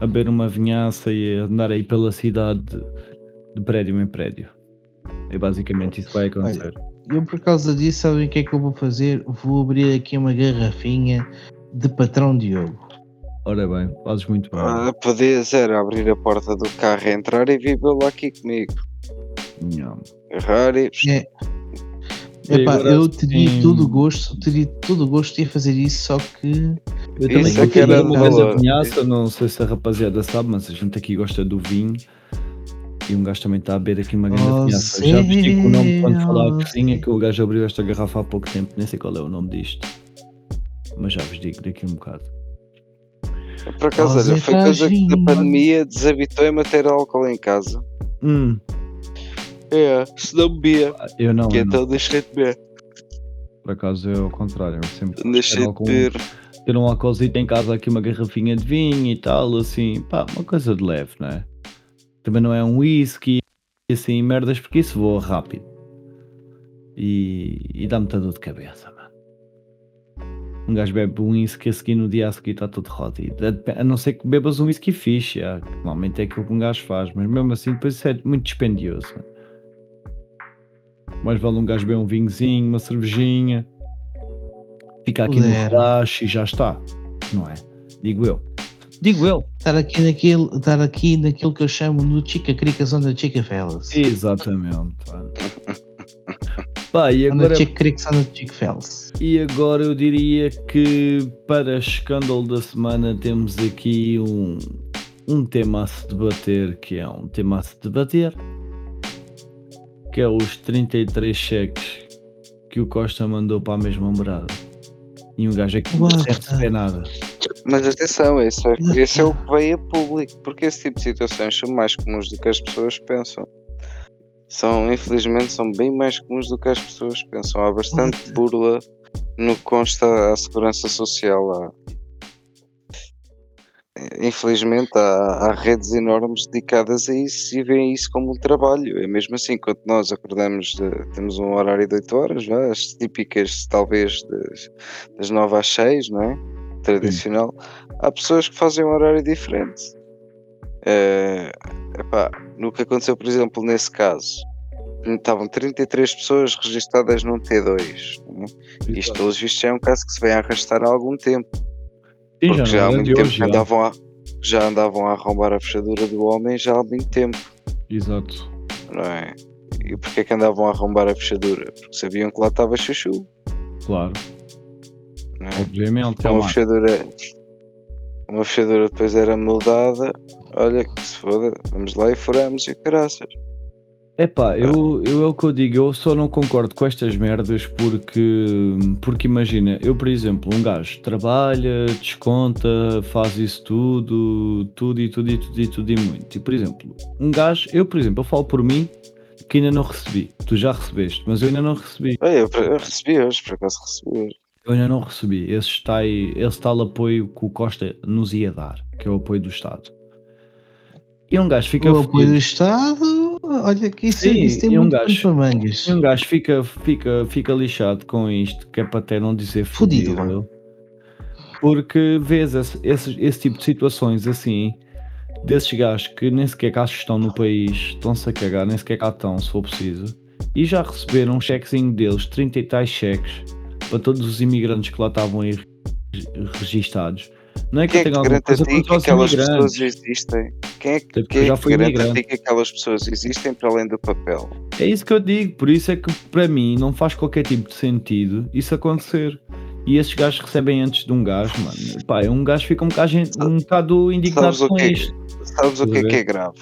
a beber uma vinhaça e a andar aí pela cidade de, de prédio em prédio. É basicamente isso que vai acontecer. Eu, por causa disso, sabem o que é que eu vou fazer? Vou abrir aqui uma garrafinha de patrão Diogo. Ora bem, fazes muito bem. Ah, podias era abrir a porta do carro, entrar e vivê-lo aqui comigo. Nham. Agarrar e. É. E Epá, agora eu teria sim. todo o gosto, teria todo o gosto de fazer isso, só que Eu também Isso é que era fazer uma vez a valor. vinhaça, não sei se a rapaziada sabe, mas a gente aqui gosta do vinho. E um gajo também está a beber aqui uma grande Oh. Já vos digo o nome quando falar a cozinha que o gajo abriu esta garrafa há pouco tempo, nem sei qual é o nome disto. Mas já vos digo daqui um bocado. Por acaso, olha, foi coisa que da pandemia desabituei-me a ter álcool em casa. Hum, É, se não bebia. eu não, Que eu não. então deixei de beber. Por acaso é ao contrário. Eu sempre Deixei ter de álcool- beber. ter um álcoolzito em casa, aqui uma garrafinha de vinho e tal, assim, pá, uma coisa de leve, não é? Também não é um whisky, assim, merdas, porque isso voa rápido. E, e dá muita dor de cabeça, mano. Um gajo bebe um whisky a seguir no dia a seguir está todo rodido. A- não ser que bebas um whisky fixe, já, que normalmente é aquilo que um gajo faz, mas mesmo assim depois isso é muito dispendioso. mano. Mais vale um gajo beber um vinhozinho, uma cervejinha, fica aqui no Puder. relaxo e já está, não é? Digo eu. Digo eu. estar aqui naquele, estar aqui naquilo que eu chamo no Chica Crica Zona Chica Fellas. Exatamente. Pá, e agora, Chica Crica Zona Chica Fellas. e agora eu diria que para escândalo da semana temos aqui um, um tema a se debater, que é um tema a se debater, que é os 33 cheques que o Costa mandou para a mesma morada. E um gajo aqui não What deve receber nada. Mas atenção, esse é, esse é o que veio a público, porque esse tipo de situações são mais comuns do que as pessoas pensam. São, infelizmente, são bem mais comuns do que as pessoas pensam. Há bastante burla no que consta à segurança social. Há- Infelizmente, há, há redes enormes dedicadas a isso e veem isso como um trabalho. É mesmo assim, quando nós acordamos, de- temos um horário de 8 horas, é? as típicas, talvez, das, das 9 às 6, não é? Tradicional. Há pessoas que fazem um horário diferente. Eh, epá, no que aconteceu, por exemplo, nesse caso, estavam 33 pessoas registadas num T2. não é? Isto, pelos vistos, é um caso que se vem a arrastar há algum tempo. Sim, Porque já, há era muito tempo hoje, andavam a, já andavam a arrombar a fechadura do homem já há muito tempo, Exato. não é? E porquê que andavam a arrombar a fechadura? Porque sabiam que lá estava chuchu, Claro. Não é? Obviamente. É Uma uma, fechadura, Uma fechadura depois era moldada. Olha que se foda, vamos lá e furamos e caraças. Epá, eu, eu é o que eu digo, eu só não concordo com estas merdas porque, porque imagina, eu por exemplo, um gajo trabalha, desconta, faz isso tudo, tudo e tudo e tudo e tudo e muito. E por exemplo, um gajo, eu por exemplo, eu falo por mim que ainda não recebi. Tu já recebeste, mas eu ainda não recebi. Eu, eu recebi hoje, por acaso recebi hoje. Eu ainda não recebi esse tal, esse tal apoio que o Costa nos ia dar, que é o apoio do Estado. E um gajo fica O apoio do fodido. Estado, olha que isso, Sim, isso tem e um muito gajo- mangas. E um gajo fica, fica, fica lixado com isto, que é para até não dizer Fudido, fodido. Porque vês esse, esse, esse tipo de situações assim, desses gajos que nem sequer cá estão no país, estão-se a cagar, nem sequer cá estão, se for preciso, e já receberam um chequezinho deles, 30 e tais cheques, para todos os imigrantes que lá estavam aí re- registados. Não é que Quem é que tenha alguma coisa ti que aquelas pessoas existem? Quem é que, quem é já fui garante que aquelas pessoas existem para além do papel? É isso que eu digo, por isso é que para mim não faz qualquer tipo de sentido isso acontecer. E esses gajos recebem antes de um gajo, mano. Pá, um gajo fica um bocado, um bocado indignado Sabes o com que é- isto. Sabes o que é que é grave?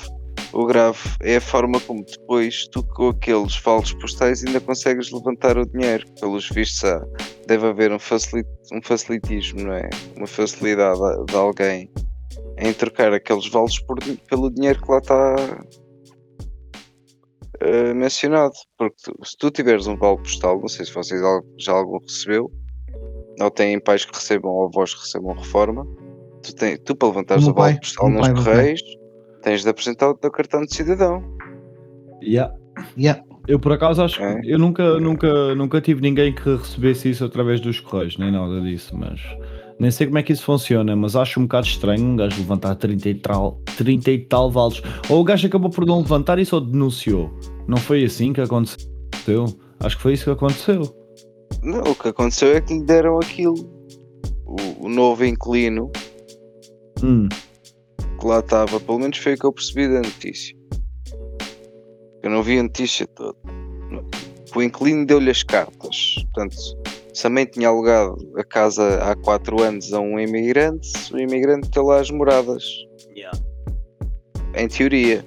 O grave é a forma como depois tu com aqueles vales postais ainda consegues levantar o dinheiro. Pelos vistos há, deve haver um, facili- um facilitismo, não é? Uma facilidade de- alguém em trocar aqueles vales por pelo dinheiro que lá está eh, mencionado. Porque tu- se tu tiveres um vale postal, não sei se vocês já algum recebeu, ou têm pais que recebam ou avós que recebam reforma, tu, tem, tu para levantares O o vale postal nos meu pai. Tens de apresentar o teu cartão de cidadão. Yeah. Yeah. Eu por acaso acho É. que eu nunca, nunca, nunca tive ninguém que recebesse isso através dos correios, nem nada disso, mas nem sei como é que isso funciona, mas acho um bocado estranho um gajo levantar 30 e tal, 30 e tal vales. Ou o gajo acabou por não levantar e só denunciou. Não foi assim que aconteceu? Acho que foi isso que aconteceu. Não, o que aconteceu é que lhe deram aquilo. O, o novo inquilino Hum. Que lá estava, pelo menos foi o que eu percebi da notícia. Eu não vi a notícia toda. O inquilino deu-lhe as cartas. Portanto, se a mãe tinha alugado a casa há 4 anos a um imigrante, o imigrante tem lá as moradas. Em teoria.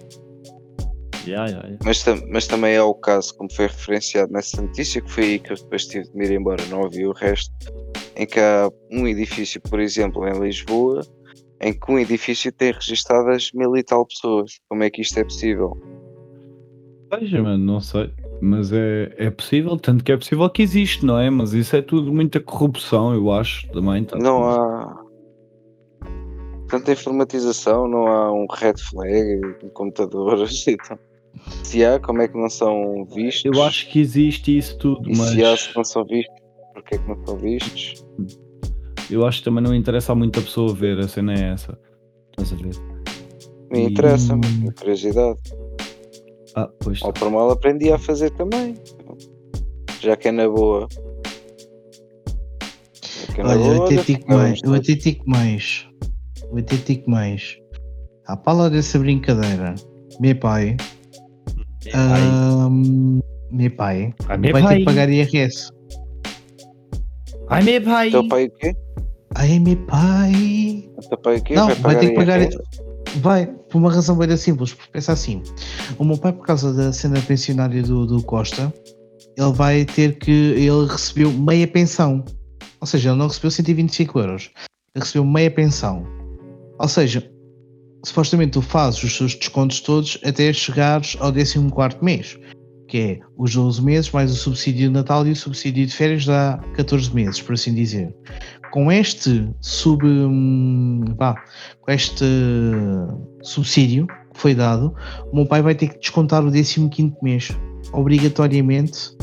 Yeah, yeah, yeah. Mas, tam- mas também é o caso, como foi referenciado nessa notícia, que foi aí que eu depois tive de me ir embora, não ouvi o resto, em que há um edifício, por exemplo, em Lisboa, em que um edifício tem registadas mil e tal pessoas. Como é que isto é possível? Veja, mano, não sei. Mas é, é possível, tanto que é possível que existe, não é? Mas isso é tudo muita corrupção, eu acho, também. Tá Não há tanta informatização, não há um red flag em computadores e tal. Se há, como é que não são vistos? Eu acho que existe isso tudo, E mas se há, se não são vistos, porque é que não são vistos? Eu acho que também não interessa a muita pessoa ver, a cena é essa. Estás a ver? Me E- interessa, me curiosidade. Ah, pois Ou por mal aprendi a fazer também. Já que é na boa. É na Olha, eu boa, até olha, digo vamos mais, eu até digo mais, eu até digo mais. À pala dessa brincadeira, meu pai, ahm, meu pai Ai, meu vai ter pai. que pagar IRS. Ai, meu pai! Teu pai o quê? Ai, meu pai, Teu pai o quê? Não, vai vai ter que pagar. Vai, por uma razão bem simples, porque pensa assim: o meu pai, por causa da cena pensionária do, do Costa, ele vai ter que. Ele recebeu meia pensão. Ou seja, ele não recebeu 125 euros, ele recebeu meia pensão. Ou seja, supostamente tu fazes os seus descontos todos até chegares ao 14 mês, que é os 12 meses mais o subsídio de Natal e o subsídio de férias dá 14 meses, por assim dizer. Com este sub. hum, vá, com este subsídio que foi dado, o meu pai vai ter que descontar o 15 mês. Obrigatoriamente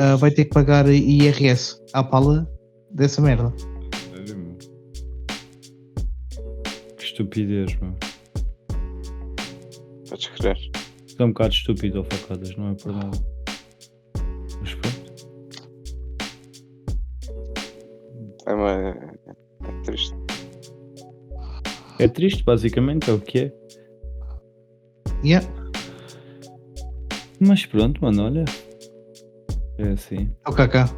ah, vai ter que pagar IRS à pala dessa merda. Que estupidez, mano. Podes crer. Isto é um bocado estúpido, ó facadas, não é por nada. Mas pronto. É, uma... é triste. É triste, basicamente, é o que é. Yeah. Mas pronto, mano, olha. É assim. É o Kaká.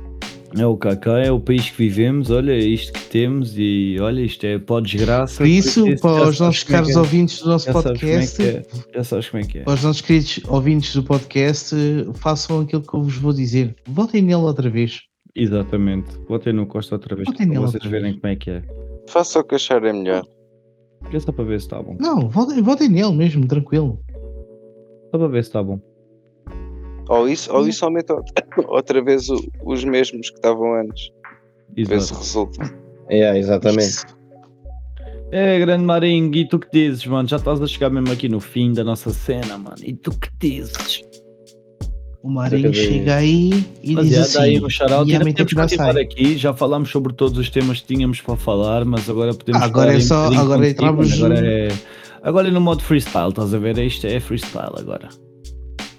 É o Kaká, é o país que vivemos, olha, é isto que temos e olha, isto é pó desgraça. Por isso, para os sabes nossos é caros é. ouvintes do nosso Já sabes é podcast, que é. Já sabes como é que é. para os nossos queridos ouvintes do podcast, façam aquilo que eu vos vou dizer. Votem nele outra vez. Exatamente. Votem no Costa outra vez Votem para nele vocês outra verem vez. como é que é. Faça o que acharem melhor. É só para ver se está bom. Não, votem, votem nele mesmo, tranquilo. Só para ver se está bom. Ou isso, ou isso aumenta outra- outra vez o- os mesmos que estavam antes. Ver se Exato. resulta. É, exatamente. Isso. É, grande Marinho, e tu que dizes, mano? Já estás a chegar mesmo aqui no fim da nossa cena, mano. E tu que dizes? O Marinho chega aí e Mas diz já assim. dá aí um shout-out. e a mente continuar sai. aqui. Já falámos sobre todos os temas que tínhamos para falar, mas agora podemos agora falar é só- um agora contigo, entramos. Agora é, agora é no modo freestyle, estás a ver? Isto é freestyle agora.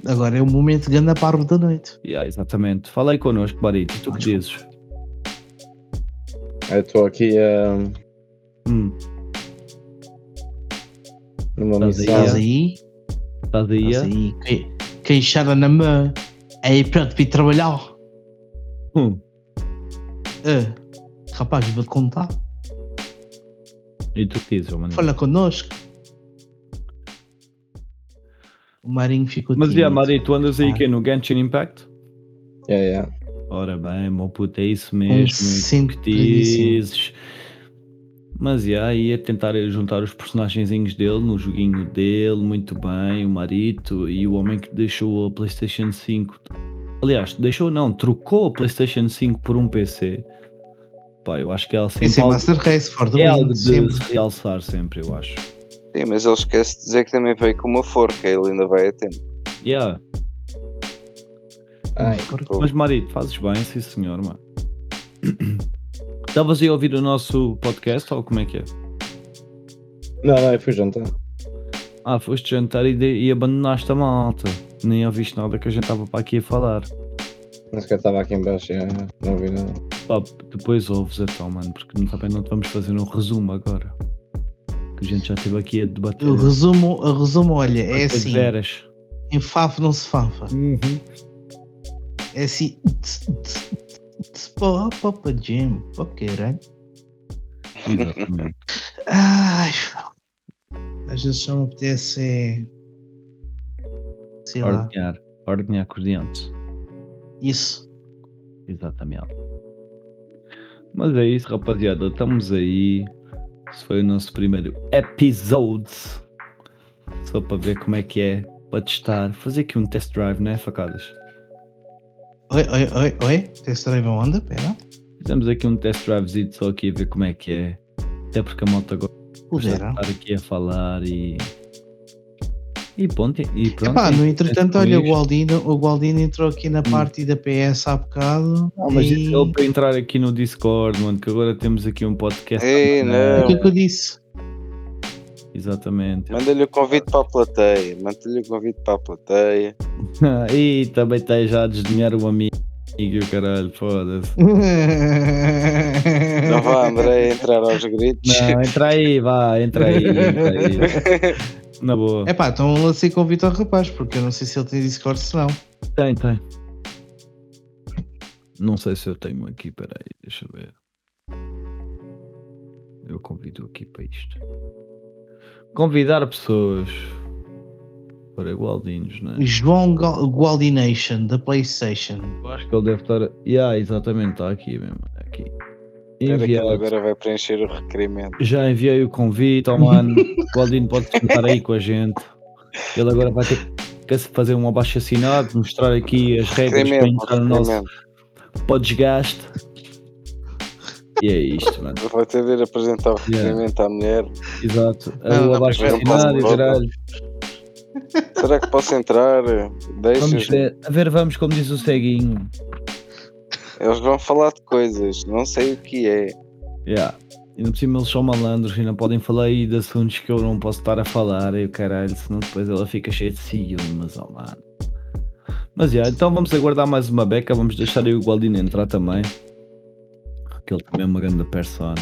Agora é o momento de ganda parvo da noite. Yeah, exatamente. Fala aí connosco, Barito. Tu que dizes? Eu estou aqui ah, Hum, numa Estás aí, missão. Estás aí? estás aí? Estás é? aí? Que- Queixada na mão. Aí pronto para ir trabalhar. Hum. Ah, rapaz, vou-te contar. E tu que dizes, mano? Fala connosco. O Marinho ficou Mas, tímido. yeah, Mari, tu andas aí Ah. que no Genshin Impact? Yeah, yeah. Ora bem, meu puto, é isso mesmo. sempre que dizes. Mas yeah, ia tentar juntar os personagenzinhos dele no joguinho dele, muito bem, o Marito e o homem que deixou a Playstation 5. Aliás, deixou não, trocou a Playstation 5 por um PC. Pá, eu acho que é sempre Esse é algo, Master Race, for the é algo de sempre. se realçar sempre, eu acho. Sim, mas ele esquece de dizer que também veio com uma forca, ele ainda vai a tempo. Yeah. Ai, Mas Marito, fazes bem, sim senhor, mano. Estavas aí a ouvir o nosso podcast ou como é que é? não, não, eu fui jantar. Ah, foste jantar e, de- e abandonaste a malta. Nem ouviste nada que a gente estava para aqui a falar. Não sequer estava aqui embaixo, yeah, não ouvi nada. Pá, depois ouves então, mano, porque não- também não te vamos fazer um resumo agora. Que a gente já esteve aqui a debater. O resumo, o resumo, olha, é assim. veras. Em Fafo não se fafa. É assim. Pô, pô, Jim. Pô, caralho. Exatamente. Ai, às vezes só me apetece. Sei lá. Ordenhar. Ordenhar com os dentes. Isso. Exatamente. Mas é isso, rapaziada. Estamos aí. Esse foi o nosso primeiro episode. Só para ver como é que é. Para testar. Fazer aqui um test drive, né, facadas? Oi, oi, oi, oi. Test drive onda, pera. Fizemos aqui um test drivezito só aqui a ver como é que é. Até porque a moto agora estar aqui a falar e. E ponto. E pronto. Epá, no e- entretanto, é olha, o. Gualdino, o Gualdino entrou aqui na parte da PS há bocado. Não, mas e... ele para entrar aqui no Discord, mano, que agora temos aqui um podcast. Ei, não. O que é que eu disse? Exatamente. Manda-lhe o convite para a plateia. Manda-lhe o convite para a plateia. e também está já a desdenhar o amigo, caralho, foda-se. Não vá, André, entrar aos gritos. Não, entra aí, vá, entra aí, entra aí. Na boa. Epá, então lancei convite ao rapaz, porque eu não sei se ele tem Discord se não. Tem, tem. Não sei se eu tenho aqui, peraí, deixa eu ver. Eu convido aqui para isto. Convidar pessoas. Para igualdinhos, né? João Gal- Gualdination, da PlayStation. Eu acho que ele deve estar. Yeah, exatamente, está aqui mesmo. Aqui. Espera que ele Enviado. agora vai preencher o requerimento. Já enviei o convite ao mano. O Aldino pode sentar aí com a gente. Ele agora vai ter que fazer um abaixo assinado, mostrar aqui as regras para entrar no nosso podcast. E é isto, mano. Vou ter de ir apresentar o Yeah. requerimento à mulher. Exato. Não, o não, abaixo não assinado e caralho. Será que posso entrar? Deixa. Vamos ver, a ver, vamos, como diz o ceguinho. Eles vão falar de coisas, não sei o que é. Yeah. E no por cima eles são malandros e não podem falar aí de assuntos que eu não posso estar a falar, e o caralho, senão depois ela fica cheia de ciúmes, oh mano. Mas yeah, então vamos aguardar mais uma beca, vamos deixar aí o Gualdino entrar também. Que ele também é uma grande persona.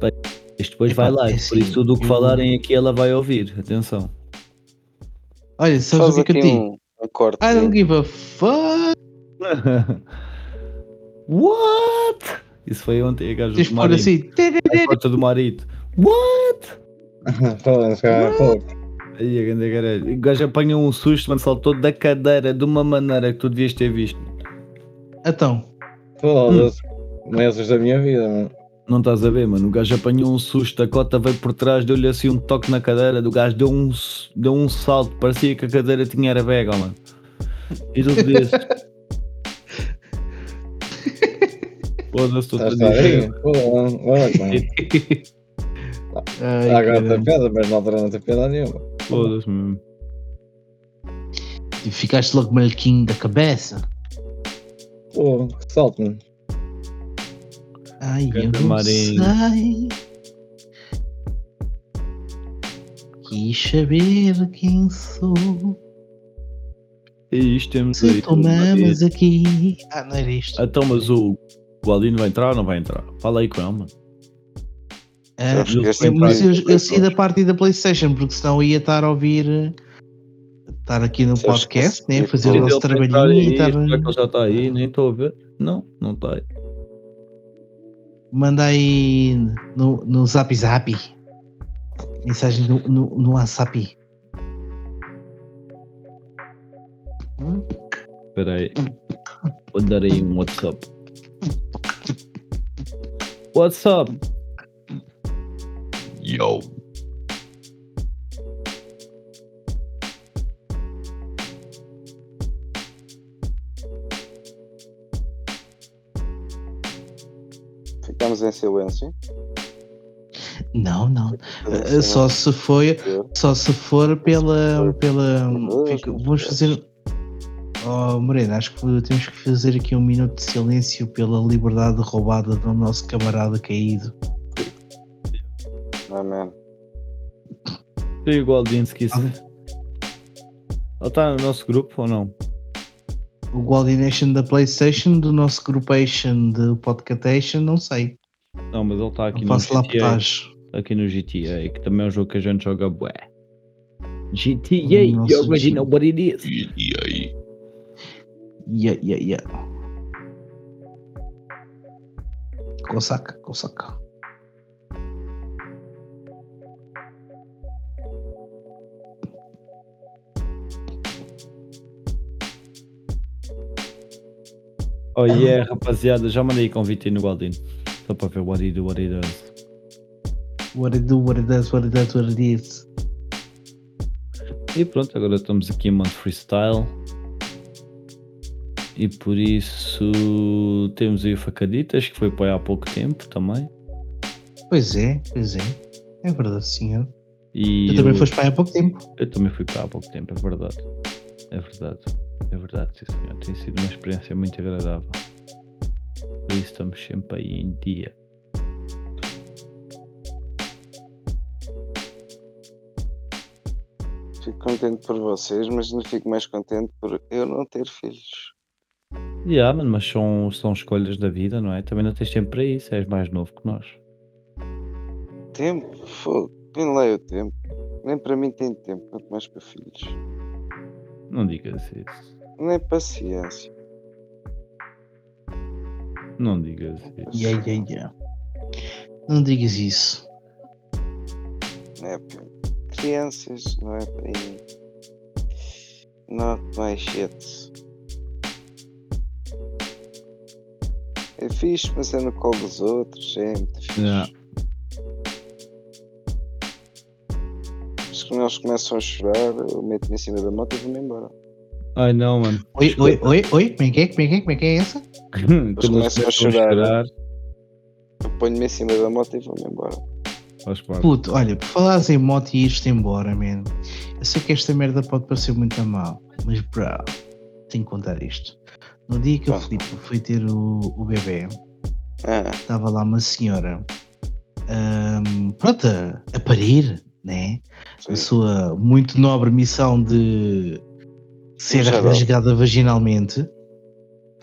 Bem, Isto depois vai lá, é por assim, isso tudo o que eu- falarem aqui ela vai ouvir, atenção. Olha, sabes o que que eu digo? um, um corte. I don't give a fuck. What? Isso foi ontem, a Tens do marido. assim. A porta do marido. What? Aí a grande caralho. O gajo apanhou um susto, mano, saltou da cadeira de uma maneira que tu devias ter visto. Então, Foda-se. Meses da minha vida, mano. Não estás a ver, mano? O gajo apanhou um susto, a cota veio por trás, deu-lhe assim um toque na cadeira, do gajo deu um, deu um salto, parecia que a cadeira tinha era vega, mano. E tu dizes. Foda-se, estou a Estás a dizer. ai, Agora tem piada, mas na altura não tem piada nenhuma. Foda-se, mesmo. E ficaste logo maluquinho da cabeça. Pô, que salto, mano. Ai, eu não sei. Quis saber quem sou. E isto temos aí. Se tomamos aqui. Ah, não era isto. Então, mas o Gualdino vai entrar ou não vai entrar? Fala aí com ele, mano. Ah, eu- mas eu, eu saí da parte da Playstation, porque senão ia estar a ouvir. Estar aqui no podcast, né? Fazer o nosso trabalhinho e aí, estar. será que ele já está aí? Nem estou a ver. Não, não está aí. Manda aí no, no Zap Zap. Mensagem no, no, no WhatsApp. Hum? Espera aí. Vou dar aí um WhatsApp. WhatsApp. Yo. Ficamos em silêncio. Não, não. Uh, Só se for, silêncio. só se for pela. Pela fica- vamos fazer. Oh, Morena, acho que temos que fazer aqui um minuto de silêncio pela liberdade roubada do nosso camarada caído. Amém. Tem igual de se quiser. Ele está no nosso grupo ou não? O Gualdination da PlayStation, do nosso groupation de Podcatation, não sei. Não, mas ele está aqui Não no faço GTA. Aqui no GTA, que também é um jogo que a gente joga bué. GTA, Nossa, you already know what it is. Yeah, yeah, yeah. Cosaca, cosaca. Oh yeah, rapaziada, já mandei convite aí no Gualdino. Só para ver what he do, what he does. What it do, what it does, what it does, what it is. E pronto, agora estamos aqui em modo freestyle. E por isso temos aí o Facaditas, que foi para aí há pouco tempo também. Pois é, pois é. É verdade, senhor. E Tu também eu- foste para aí há pouco tempo. Eu também fui para há pouco tempo, é verdade. É verdade. É verdade, sim senhor. Tem sido uma experiência muito agradável. Por isso estamos sempre aí em dia. Fico contente por vocês, mas não fico mais contente por eu não ter filhos. Yeah, mano, mas são, são escolhas da vida, não é? Também não tens tempo para isso, és mais novo que nós. Tempo? Fogo. Vem lá o tempo. Nem para mim tem tempo, quanto mais para filhos. Não digas isso. Nem paciência. Não digas isso. Yeah, yeah, yeah. Não digas isso. Não é para crianças, não é para aí. Not my shit. É fixe, mas é no colo dos outros, é muito fixe. Yeah. Mas quando eles começam a chorar, eu meto-me em cima da moto e vou-me embora. Ai não, mano. Oi, oi, oi, oi. Como é que é? Como é que é? Como é que é essa? Eles começam a chorar. Ponho-me em cima da moto e vou-me embora. faz parte. Puto, olha, por falares em moto e ires-te embora, man. Eu sei que esta merda pode parecer muito a mal, mas bro, tenho que contar isto. No dia que o. Filipe foi ter o, o bebê, Ah, estava lá uma senhora pronto, a, a parir, né? sim. A sua muito nobre missão de ser rasgada vaginalmente,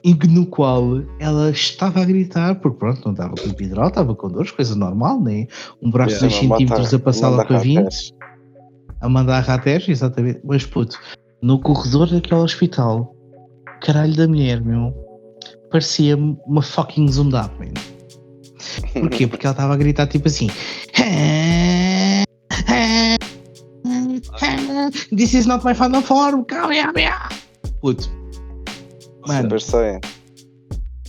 e que- no qual ela estava a gritar, porque pronto, não estava com epidural, estava com dores, coisa normal, né? Um braço de Yeah. 2 centímetros a passar lá para 20 ratés. a mandar a ratés, exatamente. Mas puto, no corredor daquele hospital, caralho da mulher, meu, parecia uma fucking zundat, man. Porquê? Porque ela estava a gritar tipo assim. This is not my final form. Puto. Mano, Super Saiyan.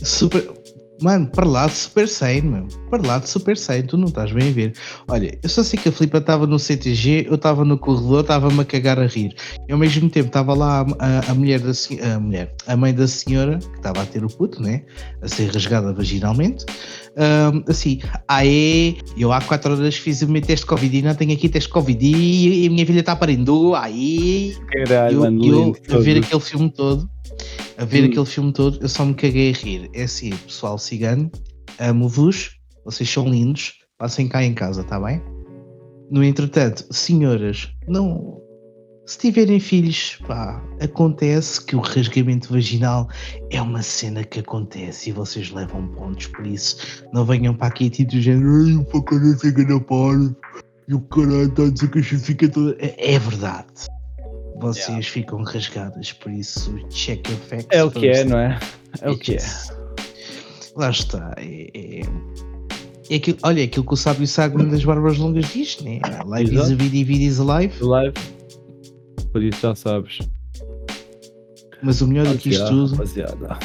super. Mano, para lá de Super Saiyan, mano. Para lá de Super Saiyan, tu não estás bem a ver. Olha, eu só sei que a Filipa estava no CTG, eu estava no corredor, estava-me a cagar a rir. E ao mesmo tempo estava lá a, a- a mulher da a mulher, a mãe da senhora, que estava a ter o puto, né? A ser rasgada vaginalmente. Ahm, assim, aê, eu há 4 horas fiz o meu teste de Covid e não tenho aqui teste de Covid e, e a minha filha está parindo, aí Caralho, eu, mano, eu a ver todo. aquele filme todo, a ver Hum. aquele filme todo, eu só me caguei a rir. É assim, pessoal cigano, amo-vos, vocês são lindos, passem cá em casa, tá bem? No entretanto, senhoras, não. Se tiverem filhos, pá, acontece que o rasgamento vaginal é uma cena que acontece e vocês levam pontos por isso. Não venham para aqui tipo do género, ai, o pacarão se engana para e o caralho está a dizer que a gente fica toda. É, é verdade. Vocês ficam rasgadas, por isso check your facts. É o que é, não é? É o que é. Lá está. É, é, é aquilo, olha, é aquilo que o sábio Sagman das Barbas Longas diz, né? Life is a vida e vida is a life. Live. Por isso já sabes. Mas o melhor do que isto tudo, rapaziada.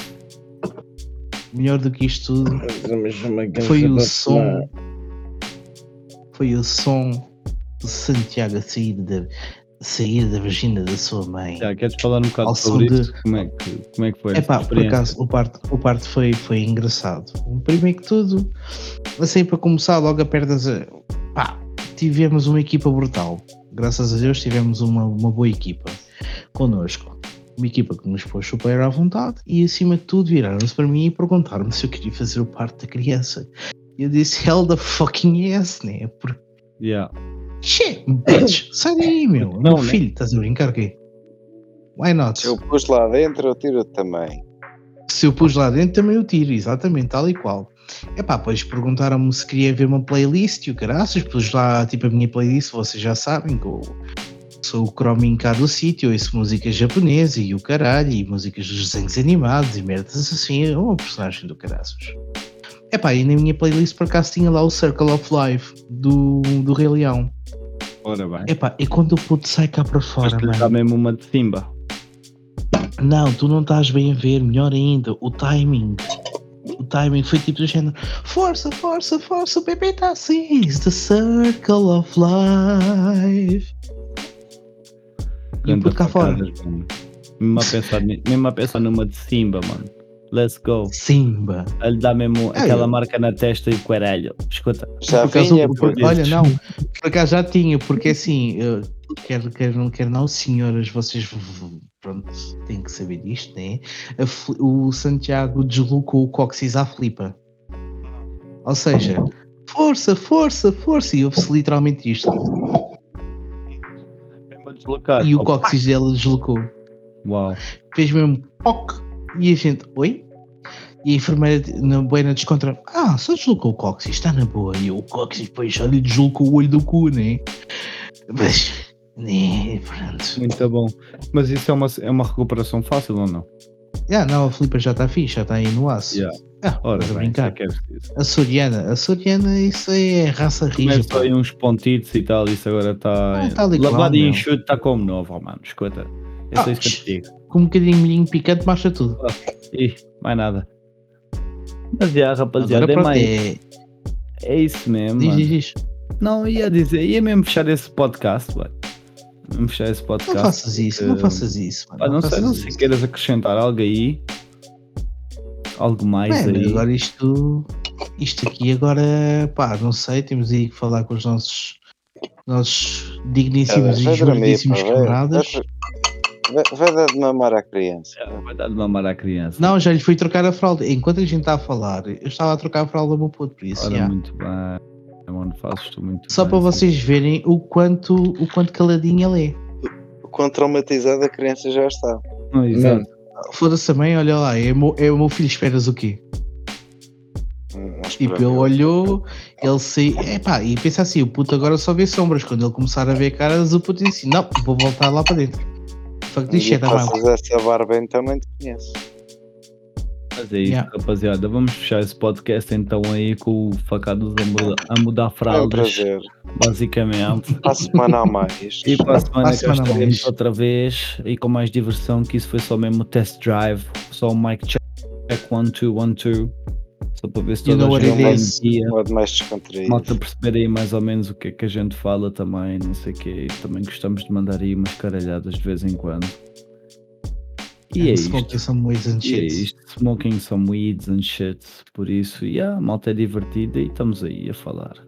melhor do que isto tudo, foi o som. Foi o som de Santiago a sair da, sair da vagina da sua mãe. Já, queres falar um bocado Ao sobre de- isso? Como é que, como é que foi? É pá, por acaso o parte, o parte foi, foi engraçado. Primeiro que tudo, assim para começar, logo a perdas. Pá, tivemos uma equipa brutal. Graças a Deus tivemos uma, uma boa equipa connosco. Uma equipa que nos pôs super à vontade e acima de tudo viraram-se para mim e perguntaram-me se eu queria fazer o parte da criança. E eu disse, hell the fucking yes, né? Porque, Yeah. che, bitch, sai daí, meu. Não, meu né? filho, estás a brincar aqui? Why not? Se eu pus lá dentro, eu tiro também. Se eu pus lá dentro, também eu tiro, exatamente, tal e qual. Epá, depois perguntaram-me se queria ver uma playlist e o caraças, pus lá tipo a minha playlist, vocês já sabem que eu sou o Chromin cá do sítio, ouço música japonesa e o caralho, e músicas dos desenhos animados e merdas assim, eu sou um personagem do caraças. Epá, e na minha playlist por acaso tinha lá o Circle of Life do, do Rei Leão. Ora bem. Epá, e quando o puto sai cá para fora, mano. dá mesmo uma de Simba. Não, tu não estás bem a ver, melhor ainda, o timing. O timing foi tipo do género: Força, força, força, o bebê está assim. It's the circle of life. E puto cá fora. mano. Mesmo a, pensar, mesmo a pensar numa de Simba, mano. Let's go. Simba. Ele dá mesmo É, aquela eu- marca na testa e o caralho. Escuta. Já Por vinha por- por olha, não, por acaso já tinha, porque assim, eu quero, quero, não quero não, senhoras, vocês pronto, têm que saber disto, né? O Santiago deslocou o cóccix à flipa. Ou seja, força, força, força, e houve-se literalmente isto. Deslocar. E o cóccix dela deslocou. Uau. Fez mesmo poc, e a gente, oi? E a enfermeira na boina descontra, ah, só deslocou o cóccix, está na boa. E o cóccix depois já lhe deslocou o olho do cu, né? Mas, né, pronto. Muito bom. Mas isso é uma, é uma recuperação fácil ou não? Ah, não, a Filipa já está fixe, já está aí no aço. Yeah. Ah, Ora, a bem, brincar. queres isso. A Soriana, a Soriana, isso aí é raça rija. Começou pá. aí uns pontitos e tal, isso agora está. Ah, tá legal, lavado e enxuto está como novo, oh, mano. Escuta. É só Ah, isso que eu te digo. Com um bocadinho de milhinho picante, marcha tudo. Ih, mais nada. Mas já, rapaziada, é, mais, é. é isso mesmo. Diz, diz, diz. Não, ia dizer, ia mesmo fechar esse podcast, mano. Vamos fechar esse Não podcast. faças isso, não porque- faças isso. mano, Pá, não sei, faças não sei, isso. queiras acrescentar algo aí. Algo mais Mano, aí. agora isto, isto aqui agora, pá, não sei, temos aí que falar com os nossos, nossos digníssimos e vai- camaradas. vai- dar de mamar à criança. É, Vai dar de mamar à criança. Não, já lhe fui trocar a fralda. Enquanto a gente está a falar, eu estava a trocar a fralda ao meu puto, por isso, Ora, já. muito bem. Mano, fazes tu muito Só bem. para vocês verem o quanto, o quanto caladinho ele é. O quão traumatizada a criança já está. Não, exato. Foda-se a mãe, olha lá, é o meu, é o meu filho, esperas o quê? Hum, Tipo, ele olhou, ele saiu, epá, e pensa assim, o puto agora só vê sombras. Quando ele começar a ver caras, o puto disse, não, vou voltar lá para dentro. Fuck this shit, tá passas essa barba então nem te conheço. Mas é isso, Yeah. rapaziada. Vamos fechar esse podcast então aí com o facados a mudar, a mudar É um fraldas, prazer. basicamente. Para a semana a mais. E para a semana a semana a estaremos mais. outra vez e com mais diversão, que isso foi só mesmo o test drive, só o mic check, check one, two, one, two. Só para ver se toda a gente dia. Mais descontraído. Malta perceber aí mais ou menos o que é que a gente fala também, não sei o quê. Também gostamos de mandar aí umas caralhadas de vez em quando. E é isto. Smoking some weeds and E é shit. isto. Smoking some weeds and shit. Por isso, yeah, a malta é divertida e estamos aí a falar.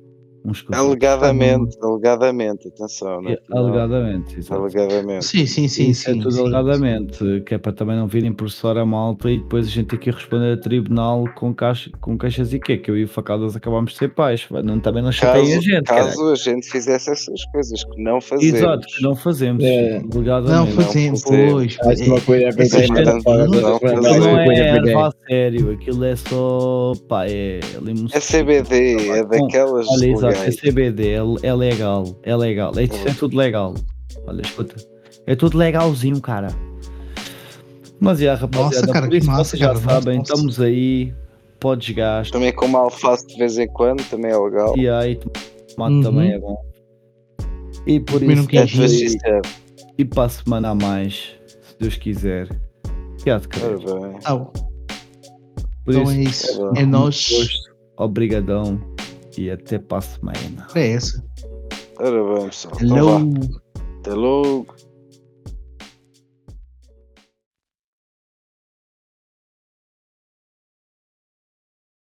Uns com os outros. Alegadamente, alegadamente, atenção, não é? É, Alegadamente, exato. Alegadamente. Sim, sim, sim. Isso sim é tudo sim. alegadamente, que é para também não virem processar a malta e depois a gente ter que responder a tribunal com, caixa, com queixas e quê? Que eu e o Facadas acabámos de ser pais, não, também não chateiem a gente, caso a gente fizesse essas coisas que não fazemos. Exato, que não fazemos, É. alegadamente. Não fazemos, pois. Essa day. gente- motherfucker. não- é erva a sério, aquilo é só, pá, é É CBD, é daquelas Olha, exato, é legais. CBD, é, é legal, é legal, é, é tudo legal. Olha, escuta, é tudo legalzinho, cara. Mas já, rapaziada, Nossa, cara, por que isso massa, vocês já cara, sabem, nossa. estamos aí, podes gastar, Também com uma alface de vez em quando, também é legal. e aí, tomate Uhum. também é bom. E por isso, É queijinho. para e, e para a semana a mais, se Deus quiser, que há de bem. Tá, então isso, é isso. bom. É nós. obrigadão e até para a semana. É essa. Ora bem, pessoal. Então Hello. vá. Até logo.